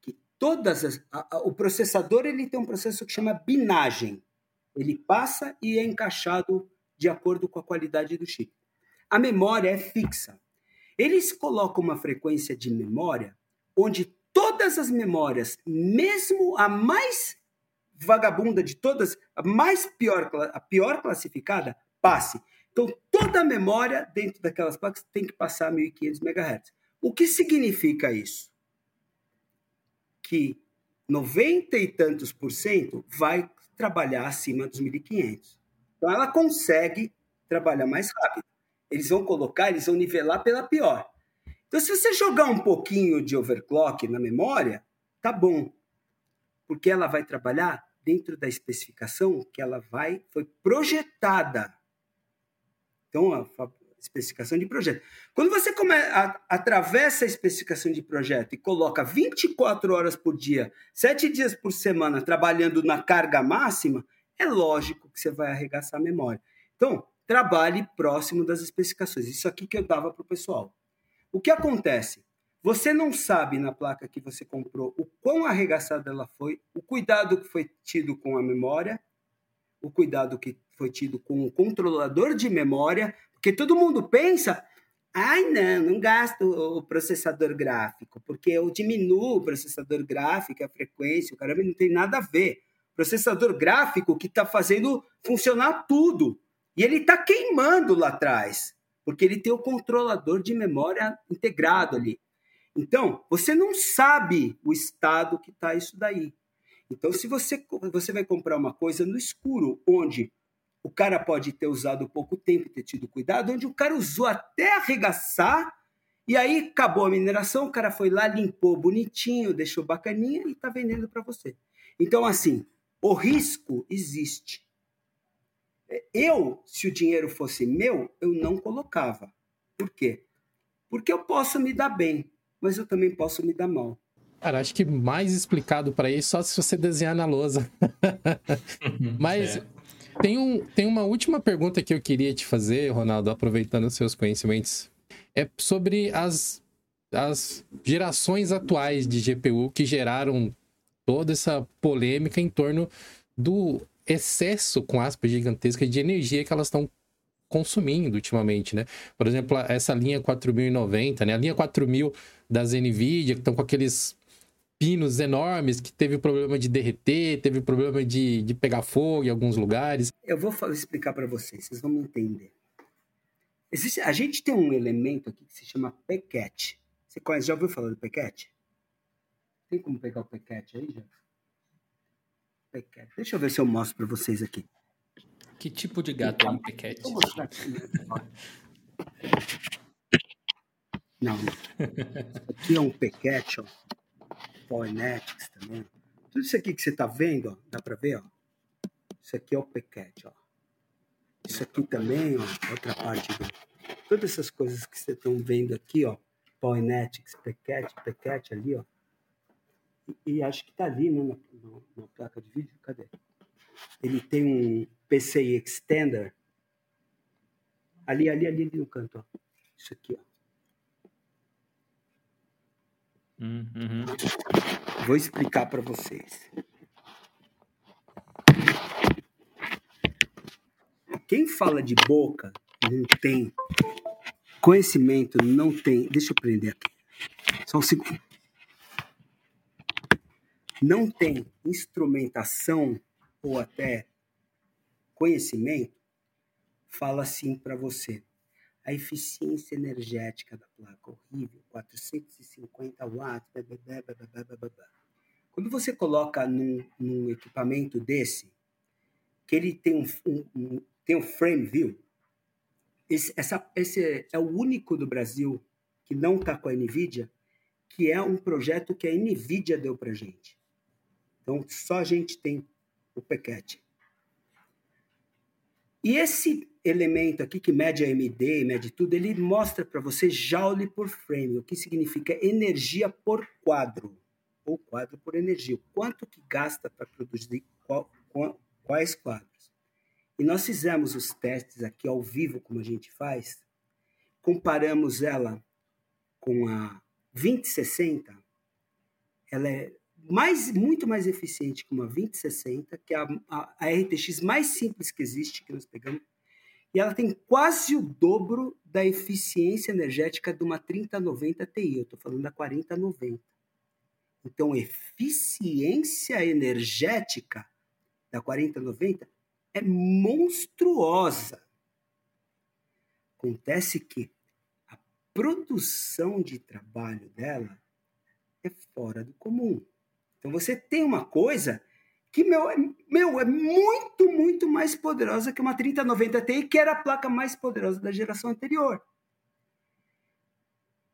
Que todas as, a, a, o processador ele tem um processo que chama binagem. Ele passa e é encaixado de acordo com a qualidade do chip. A memória é fixa. Eles colocam uma frequência de memória onde todas as memórias, mesmo a mais vagabunda de todas, a mais pior, a pior classificada, passe. Então, toda a memória dentro daquelas placas tem que passar 1.500 MHz. O que significa isso? Que 90 e tantos por cento vai trabalhar acima dos 1.500. Então, ela consegue trabalhar mais rápido. Eles vão colocar, eles vão nivelar pela pior. Então, se você jogar um pouquinho de overclock na memória, tá bom. Porque ela vai trabalhar dentro da especificação que ela vai foi projetada. Então, a especificação de projeto. Quando você come, a, atravessa a especificação de projeto e coloca 24 horas por dia, 7 dias por semana trabalhando na carga máxima, é lógico que você vai arregaçar a memória. Então, trabalhe próximo das especificações. Isso aqui que eu dava para o pessoal. O que acontece? Você não sabe na placa que você comprou o quão arregaçada ela foi, o cuidado que foi tido com a memória, o cuidado que foi tido com o controlador de memória, porque todo mundo pensa, ai não, não gasto o processador gráfico, porque eu diminuo o processador gráfico, a frequência, o caramba, não tem nada a ver. Processador gráfico que está fazendo funcionar tudo. E ele está queimando lá atrás, porque ele tem o controlador de memória integrado ali. Então, você não sabe o estado que está isso daí. Então, se você, você vai comprar uma coisa no escuro, onde o cara pode ter usado pouco tempo ter tido cuidado, onde o cara usou até arregaçar, e aí acabou a mineração, o cara foi lá, limpou bonitinho, deixou bacaninha e está vendendo para você. Então, assim, o risco existe. Eu, se o dinheiro fosse meu, eu não colocava. Por quê? Porque eu posso me dar bem, mas eu também posso me dar mal. Cara, acho que mais explicado para isso só se você desenhar na lousa. *laughs* mas é. Tem, um, tem uma última pergunta que eu queria te fazer, Ronaldo, aproveitando os seus conhecimentos. É sobre as, as gerações atuais de GPU que geraram toda essa polêmica em torno do excesso, com aspas gigantescas, de energia que elas estão consumindo ultimamente, né? Por exemplo, essa linha 4090, né? A linha 4000 das NVIDIA, que estão com aqueles pinos enormes, que teve problema de derreter, teve problema de, de pegar fogo em alguns lugares. Eu vou explicar para vocês, vocês vão me entender. Existe, a gente tem um elemento aqui que se chama PECAT. Você conhece, já ouviu falar do PECAT? Tem como pegar o PECAT aí, já? PECAT. Deixa eu ver se eu mostro para vocês aqui. Que tipo de gato é um pequete? Vou mostrar aqui. *laughs* Não, Isso aqui é um pequete, ó. Poinetics também. Tudo isso aqui que você está vendo, ó, dá para ver, ó. Isso aqui é o pequete, ó. Isso aqui também, ó, outra parte do... Todas essas coisas que vocês estão vendo aqui, ó. Poinetics, pequete, pequete ali, ó. E, e acho que está ali, né, na, na, na placa de vídeo. Cadê? Ele tem um PCI Extender. Ali, ali, ali, ali no canto. Ó. Isso aqui, ó. Uhum. Vou explicar para vocês. Quem fala de boca não tem conhecimento, não tem. Deixa eu prender aqui. Só um segundo. Não tem instrumentação ou até conhecimento, fala assim para você. A eficiência energética da placa, horrível, 450 watts, blá, blá, blá, Quando você coloca num, num, equipamento desse, que ele tem um, um, um tem um frame view, esse, essa, esse é o único do Brasil que não está com a NVIDIA, que é um projeto que a NVIDIA deu para gente. Então, só a gente tem o PECAT. E esse elemento aqui que mede a MD, mede tudo, ele mostra para você joule por frame, o que significa energia por quadro, ou quadro por energia. O quanto que gasta para produzir qual, qual, quais quadros. E nós fizemos os testes aqui ao vivo, como a gente faz, comparamos ela com a 2060, ela é mais, muito mais eficiente que uma 2060, que é a, a, a RTX mais simples que existe, que nós pegamos, e ela tem quase o dobro da eficiência energética de uma 3090 Ti. Eu estou falando da 4090. Então, eficiência energética da 4090 é monstruosa. Acontece que a produção de trabalho dela é fora do comum. Então você tem uma coisa que, meu, é, meu, é muito, muito mais poderosa que uma 3090 Ti, que era a placa mais poderosa da geração anterior.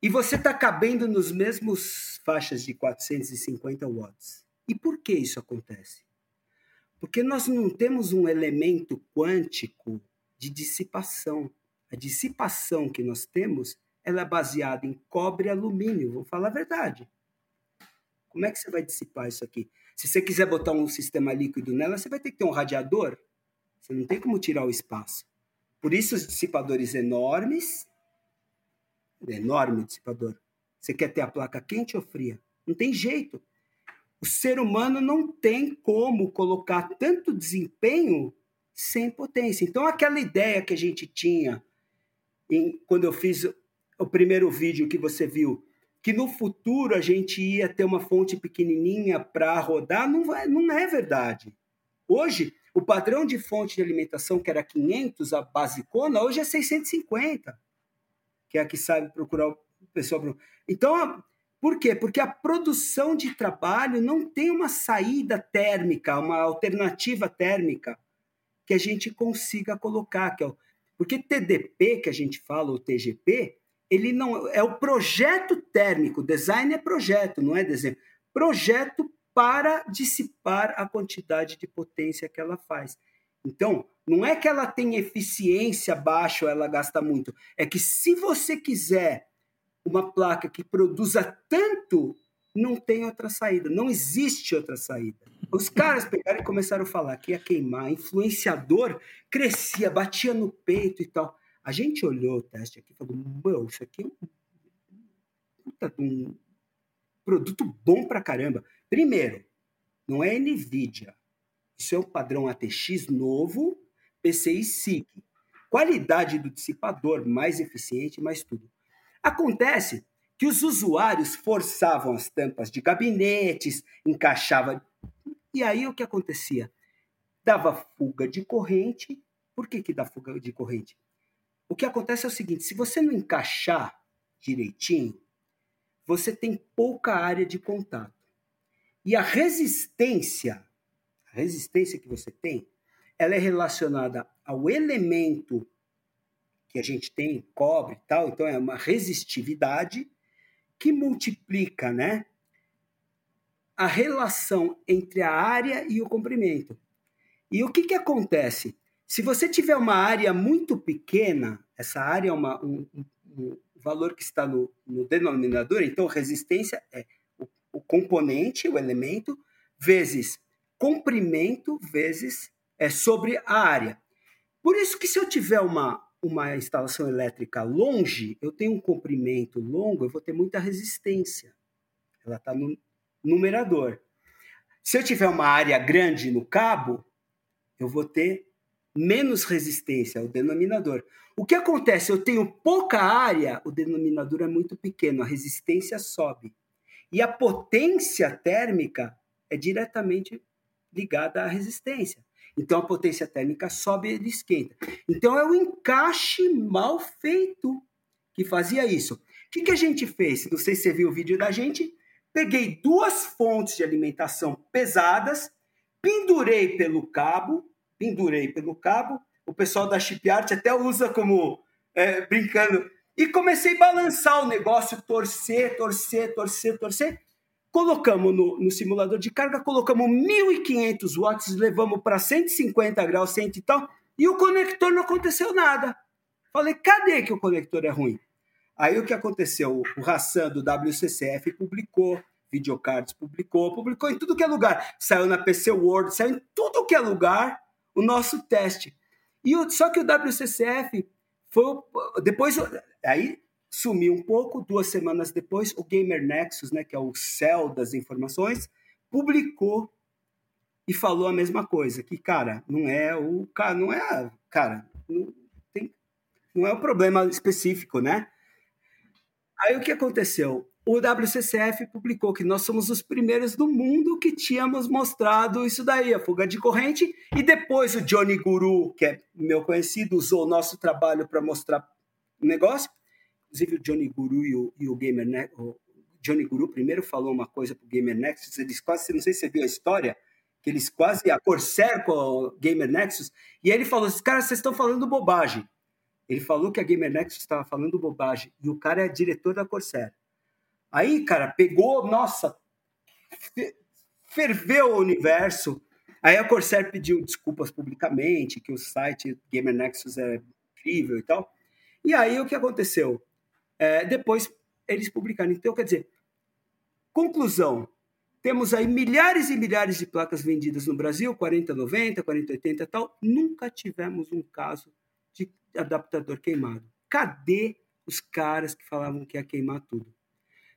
E você está cabendo nos mesmos faixas de 450 watts. E por que isso acontece? Porque nós não temos um elemento quântico de dissipação. A dissipação que nós temos ela é baseada em cobre e alumínio, vou falar a verdade. Como é que você vai dissipar isso aqui? Se você quiser botar um sistema líquido nela, você vai ter que ter um radiador. Você não tem como tirar o espaço. Por isso, os dissipadores enormes. É enorme o dissipador. Você quer ter a placa quente ou fria? Não tem jeito. O ser humano não tem como colocar tanto desempenho sem potência. Então, aquela ideia que a gente tinha em, quando eu fiz o primeiro vídeo que você viu, que no futuro a gente ia ter uma fonte pequenininha para rodar, não, vai, não é verdade. Hoje, o padrão de fonte de alimentação, que era 500, a basicona, hoje é 650, que é a que sabe procurar o pessoal. Então, por quê? Porque a produção de trabalho não tem uma saída térmica, uma alternativa térmica que a gente consiga colocar. É o... Porque TDP, que a gente fala, o TGP, ele não é o projeto térmico. Design é projeto, não é desenho. Projeto para dissipar a quantidade de potência que ela faz. Então, não é que ela tem eficiência baixa ou ela gasta muito. É que se você quiser uma placa que produza tanto não tem outra saída, não existe outra saída. Os caras pegaram e começaram a falar que ia queimar, influenciador crescia, batia no peito e tal. A gente olhou o teste aqui e falou: Meu, isso aqui é um, um produto bom pra caramba. Primeiro, não é NVIDIA. Isso é o padrão ATX novo, PCI SIC. Qualidade do dissipador, mais eficiente, mais tudo. Acontece que os usuários forçavam as tampas de gabinetes, encaixava. E aí o que acontecia? Dava fuga de corrente. Por que, que dá fuga de corrente? O que acontece é o seguinte: se você não encaixar direitinho, você tem pouca área de contato. E a resistência, a resistência que você tem, ela é relacionada ao elemento que a gente tem, cobre e tal, então é uma resistividade que multiplica, né? A relação entre a área e o comprimento. E o que, que acontece? Se você tiver uma área muito pequena, essa área é uma, um, um, valor que está no, no denominador, então resistência é o, o, componente, o elemento, vezes comprimento, vezes é sobre a área. Por isso que se eu tiver uma, uma instalação elétrica longe, eu tenho um comprimento longo, eu vou ter muita resistência. Ela está no numerador. Se eu tiver uma área grande no cabo, eu vou ter menos resistência, o denominador. O que acontece? Eu tenho pouca área, o denominador é muito pequeno, a resistência sobe. E a potência térmica é diretamente ligada à resistência. Então a potência térmica sobe e ele esquenta. Então é o encaixe mal feito que fazia isso. O que, que a gente fez? Não sei se você viu o vídeo da gente. Peguei duas fontes de alimentação pesadas, pendurei pelo cabo, pendurei pelo cabo. O pessoal da Shipyard até usa como é, brincando. E comecei a balançar o negócio, torcer, torcer, torcer, torcer. Colocamos no, no simulador de carga, colocamos 1.500 watts, levamos para 150 graus, 100 e tal, e o conector não aconteceu nada. Falei, cadê que o conector é ruim? Aí o que aconteceu? O Hassan do WCCF publicou, Videocards publicou, publicou em tudo que é lugar. Saiu na PC World, saiu em tudo que é lugar o nosso teste. E o, só que o WCCF foi depois aí sumiu um pouco, duas semanas depois o Gamer Nexus, né, que é o céu das informações, publicou e falou a mesma coisa, que cara, não é o cara, não é, cara, não, tem, não é o problema específico, né? Aí o que aconteceu? O WCCF publicou que nós somos os primeiros do mundo que tínhamos mostrado isso daí, a fuga de corrente, e depois o Johnny Guru, que é meu conhecido, usou o nosso trabalho para mostrar o negócio. Inclusive o Johnny Guru e o, e o Gamer Nexus, o Johnny Guru primeiro falou uma coisa para o Gamer Nexus, eles quase, não sei se você viu a história, que eles quase a Corsair com o Gamer Nexus, e ele falou, esses caras, vocês estão falando bobagem. Ele falou que a Gamer Nexus estava falando bobagem, e o cara é diretor da Corsair. Aí, cara, pegou, nossa, ferveu o universo. Aí a Corsair pediu desculpas publicamente, que o site Gamer Nexus é incrível e tal. E aí o que aconteceu? É, depois eles publicaram. Então, quer dizer, conclusão: temos aí milhares e milhares de placas vendidas no Brasil, 4090, 4080 e tal. Nunca tivemos um caso de adaptador queimado. Cadê os caras que falavam que ia queimar tudo?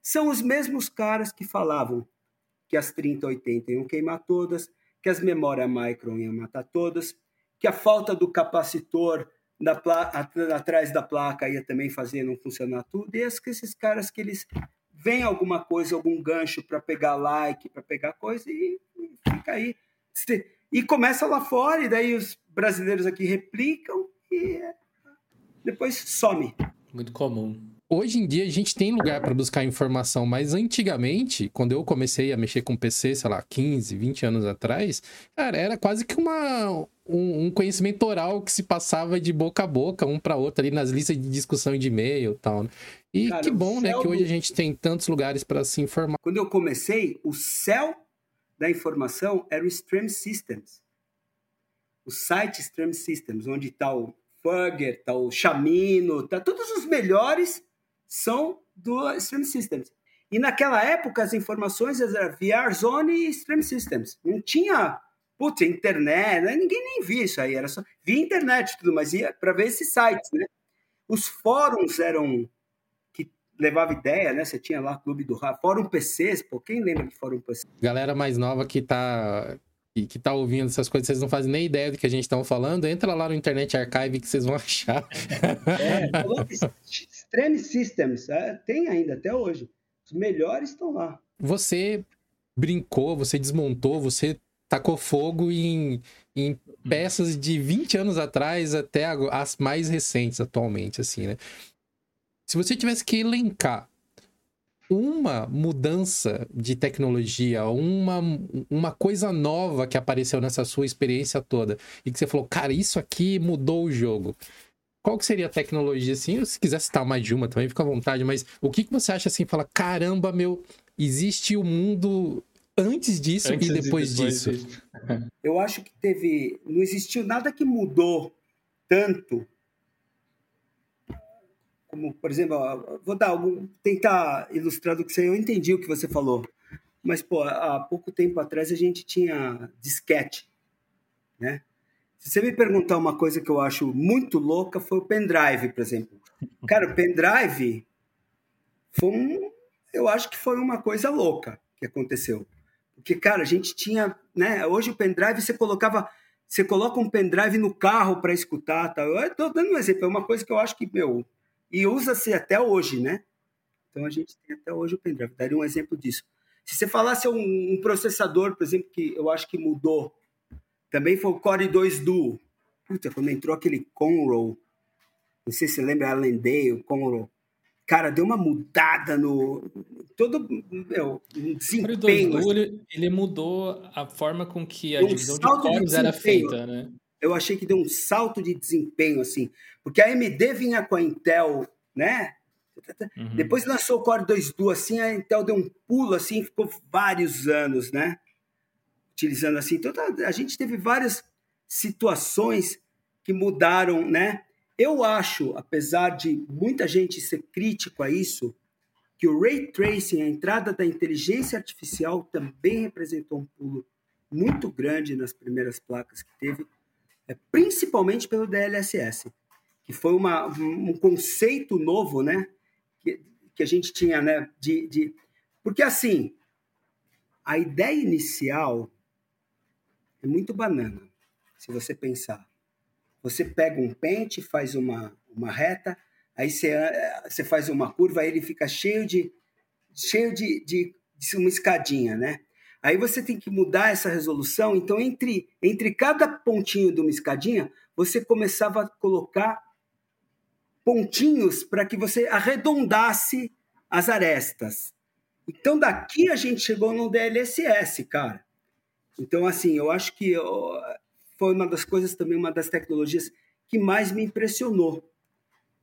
São os mesmos caras que falavam que as 3080 iam queimar todas, que as memórias Micron iam matar todas, que a falta do capacitor da atrás da placa ia também fazer não funcionar tudo. E esses caras que eles veem alguma coisa, algum gancho para pegar like, para pegar coisa e, e fica aí. E começa lá fora, e daí os brasileiros aqui replicam e depois some. Muito comum hoje em dia a gente tem lugar para buscar informação, mas antigamente, quando eu comecei a mexer com PC, sei lá, 15, 20 anos atrás, cara, era quase que uma, um, um conhecimento oral que se passava de boca a boca, um para outro ali nas listas de discussão de e-mail e tal. Né? E cara, que bom, né, que hoje a gente tem tantos lugares para se informar. Quando eu comecei, o céu da informação era o Stream Systems. O site Stream Systems, onde está o Fugger, está o Chamino, tá todos os melhores são do Stream Systems. E naquela época as informações eram VR Zone e Stream Systems. Não tinha, putz, internet, né? ninguém nem via isso aí, era só via internet e tudo, mas ia para ver esses sites, né? Os fóruns eram que levava ideia, né? Você tinha lá Clube do Fórum PCs, pô, quem lembra de Fórum PC? Galera mais nova que tá que, que tá ouvindo essas coisas, vocês não fazem nem ideia do que a gente tá falando, entra lá no Internet Archive que vocês vão *laughs* achar. É, Stream Systems, é, tem ainda até hoje. Os melhores estão lá. Você brincou, você desmontou, você tacou fogo em, em peças de 20 anos atrás até as mais recentes atualmente, assim, né? Se você tivesse que elencar uma mudança de tecnologia, uma, uma coisa nova que apareceu nessa sua experiência toda e que você falou, cara, isso aqui mudou o jogo. Qual que seria a tecnologia, assim? Se quiser citar mais de uma também, fica à vontade, mas o que, que você acha, assim, fala, caramba, meu, existe o um mundo antes disso antes e depois, depois disso? disso? *laughs* Eu acho que teve... Não existiu nada que mudou tanto como, por exemplo, vou dar algum, tentar ilustrar do que você, eu entendi o que você falou, mas, pô, há pouco tempo atrás a gente tinha disquete, né? Se você me perguntar uma coisa que eu acho muito louca, foi o pendrive, por exemplo. Cara, o pendrive foi um, eu acho que foi uma coisa louca que aconteceu. Porque, cara, a gente tinha, né? Hoje o pendrive você colocava, você coloca um pendrive no carro para escutar, tá? Eu tô dando um exemplo, é uma coisa que eu acho que, meu, e usa-se até hoje, né? Então a gente tem até hoje o pendrive. Daria um exemplo disso. Se você falasse um, um processador, por exemplo, que eu acho que mudou, também foi o Core 2 Duo. Puta, quando entrou aquele Conroe, não sei se você lembra Allendale, Conroe. Cara, deu uma mudada no. Todo. Meu, um desempenho. O Core 2 Duo, ele, ele, mudou a forma com que a divisão de cores de era feita, né? eu achei que deu um salto de desempenho, assim, porque a AMD vinha com a Intel, né? Uhum. Depois lançou o Core 2 Duo, assim, a Intel deu um pulo, assim, ficou vários anos, né? Utilizando assim. Então, tá, a gente teve várias situações que mudaram, né? Eu acho, apesar de muita gente ser crítico a isso, que o ray tracing, a entrada da inteligência artificial, também representou um pulo muito grande nas primeiras placas que teve é, principalmente pelo DLSS, que foi uma, um conceito novo, né? Que, que a gente tinha, né? De, de... Porque, assim, a ideia inicial é muito banana, se você pensar. Você pega um pente, faz uma, uma reta, aí você, você faz uma curva, aí ele fica cheio de cheio de, de, de uma escadinha, né? Aí você tem que mudar essa resolução. Então, entre, entre cada pontinho de uma escadinha, você começava a colocar pontinhos para que você arredondasse as arestas. Então, daqui a gente chegou no DLSS, cara. Então, assim, eu acho que foi uma das coisas também, uma das tecnologias que mais me impressionou.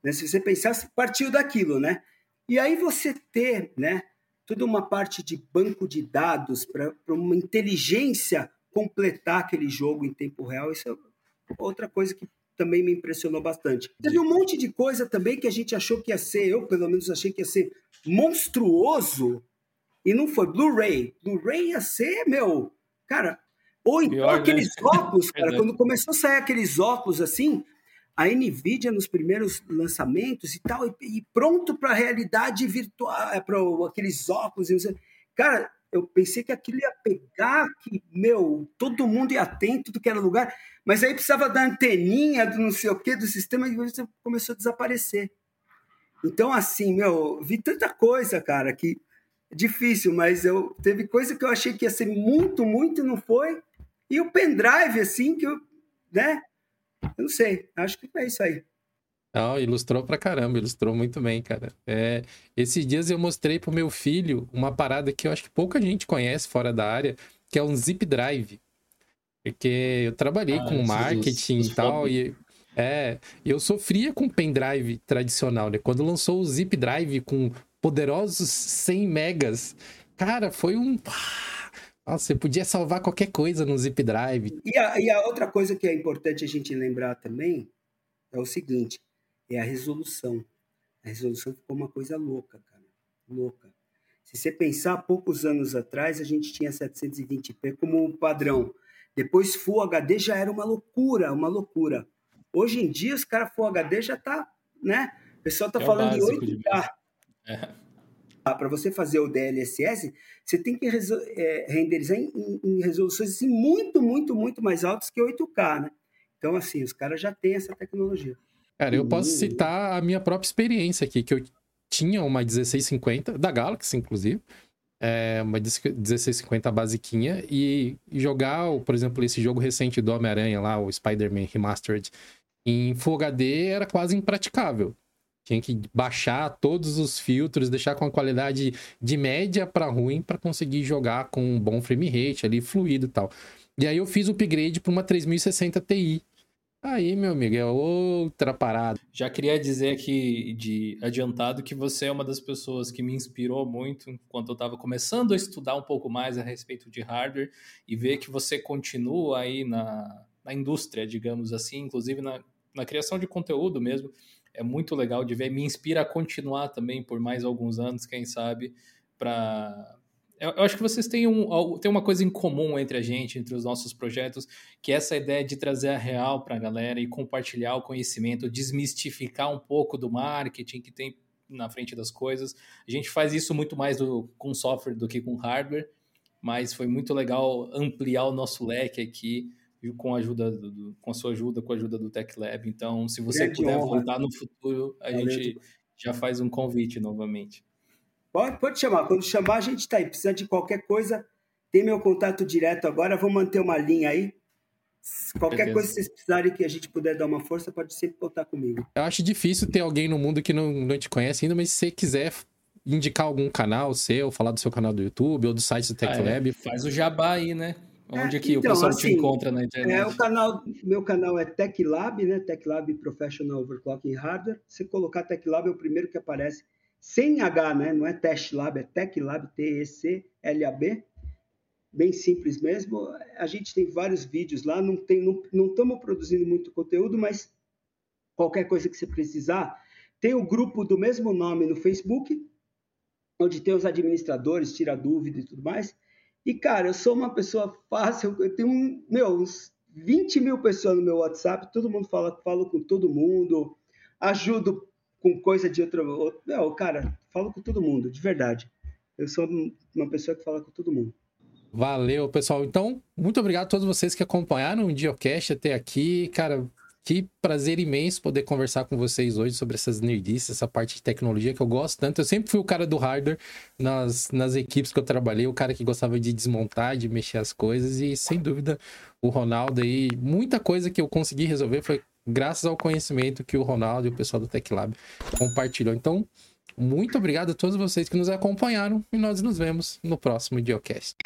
Né? Se você pensasse, partiu daquilo, né? E aí você ter, né? toda uma parte de banco de dados para uma inteligência completar aquele jogo em tempo real. Isso é outra coisa que também me impressionou bastante. Teve um monte de coisa também que a gente achou que ia ser, eu pelo menos achei que ia ser monstruoso e não foi. Blu-ray. Blu-ray ia ser, meu, cara. Ou então Pior, aqueles *laughs* né? óculos, cara, quando começou a sair aqueles óculos assim, a Nvidia nos primeiros lançamentos e tal, e, e pronto para a realidade virtual, é, para aqueles óculos. Cara, eu pensei que aquilo ia pegar, que, meu, todo mundo ia atento do que era lugar, mas aí precisava da anteninha, do não sei o que, do sistema, e começou a desaparecer. Então, assim, meu, vi tanta coisa, cara, que é difícil, mas eu teve coisa que eu achei que ia ser muito, muito, e não foi. E o pendrive, assim, que eu, né? Eu não sei, acho que é isso aí. Não, ilustrou pra caramba, ilustrou muito bem, cara. É, esses dias eu mostrei pro meu filho uma parada que eu acho que pouca gente conhece fora da área, que é um zip drive. Porque eu trabalhei ah, com marketing e tal, e é, eu sofria com pendrive tradicional, né? Quando lançou o zip drive com poderosos 100 megas, cara, foi um nossa, você podia salvar qualquer coisa no zip drive. E a, e a outra coisa que é importante a gente lembrar também é o seguinte: é a resolução. A resolução ficou uma coisa louca, cara. Louca. Se você pensar, poucos anos atrás, a gente tinha 720p como padrão. Depois Full HD já era uma loucura, uma loucura. Hoje em dia, os caras Full HD já tá, né? O pessoal tá é falando de 8K. É. Ah, Para você fazer o DLSS, você tem que é, renderizar em, em, em, resoluções assim, muito, muito, muito mais altas que 8K, né? Então, assim, os caras já têm essa tecnologia. Cara, eu posso citar a minha própria experiência aqui, que eu tinha uma 1650, da Galaxy, inclusive, é, uma 1650 basiquinha, e, e jogar, por exemplo, esse jogo recente do Homem-Aranha lá, o Spider-Man Remastered, em Full HD era quase impraticável. Tinha que baixar todos os filtros, deixar com a qualidade de média para ruim para conseguir jogar com um bom frame rate ali, fluido e tal. E aí eu fiz o upgrade para uma 3060 Ti, Aí, meu amigo, é outra parada. Já queria dizer aqui de adiantado que você é uma das pessoas que me inspirou muito enquanto eu estava começando a estudar um pouco mais a respeito de hardware e ver que você continua aí na, na indústria, digamos assim, inclusive na, na criação de conteúdo mesmo. É muito legal de ver, me inspira a continuar também por mais alguns anos, quem sabe, para eu, acho que vocês têm, um, têm uma coisa em comum entre a gente, entre os nossos projetos, que é essa ideia de trazer a real para a galera e compartilhar o conhecimento, desmistificar um pouco do marketing que tem na frente das coisas. A gente faz isso muito mais do, com software do que com hardware, mas foi muito legal ampliar o nosso leque aqui com a ajuda do, com a sua ajuda, com a ajuda do Tech Lab. Então, se você puder honra. voltar no futuro, a Valeu. gente já faz um convite novamente. Pode, pode chamar. Quando chamar, a gente está aí. Precisa de qualquer coisa, tem meu contato direto agora. Vou manter uma linha aí. Qualquer Beleza. coisa que vocês precisarem que a gente puder dar uma força, pode sempre contar comigo. Eu acho difícil ter alguém no mundo que não, não te conhece ainda, mas se você quiser indicar algum canal seu, falar do seu canal do YouTube ou do site do TechLab. Ah, é. Faz o jabá aí, né? Onde é, que então, o pessoal assim, te encontra na internet? É, o canal, meu canal é TechLab, né? TechLab Professional Overclocking Hardware. Se colocar TechLab é o primeiro que aparece sem H, né? Não é Test Lab, é Tech Lab, T-E-C-L-A-B. Bem simples mesmo. A gente tem vários vídeos lá, não tem, não estamos produzindo muito conteúdo, mas qualquer coisa que você precisar, tem o grupo do mesmo nome no Facebook, onde tem os administradores, tira dúvida e tudo mais. E, cara, eu sou uma pessoa fácil, eu tenho meu, uns 20 mil pessoas no meu WhatsApp, todo mundo fala, falo com todo mundo, ajudo com coisa de outra. Não, cara, falo com todo mundo, de verdade. Eu sou uma pessoa que fala com todo mundo. Valeu, pessoal. Então, muito obrigado a todos vocês que acompanharam o Diocast até aqui. Cara, que prazer imenso poder conversar com vocês hoje sobre essas nerdices, essa parte de tecnologia que eu gosto tanto. Eu sempre fui o cara do hardware nas, nas equipes que eu trabalhei, o cara que gostava de desmontar, de mexer as coisas. E sem dúvida, o Ronaldo aí, muita coisa que eu consegui resolver foi graças ao conhecimento que o Ronaldo e o pessoal do Tech Lab compartilhou. Então, muito obrigado a todos vocês que nos acompanharam e nós nos vemos no próximo Diocast.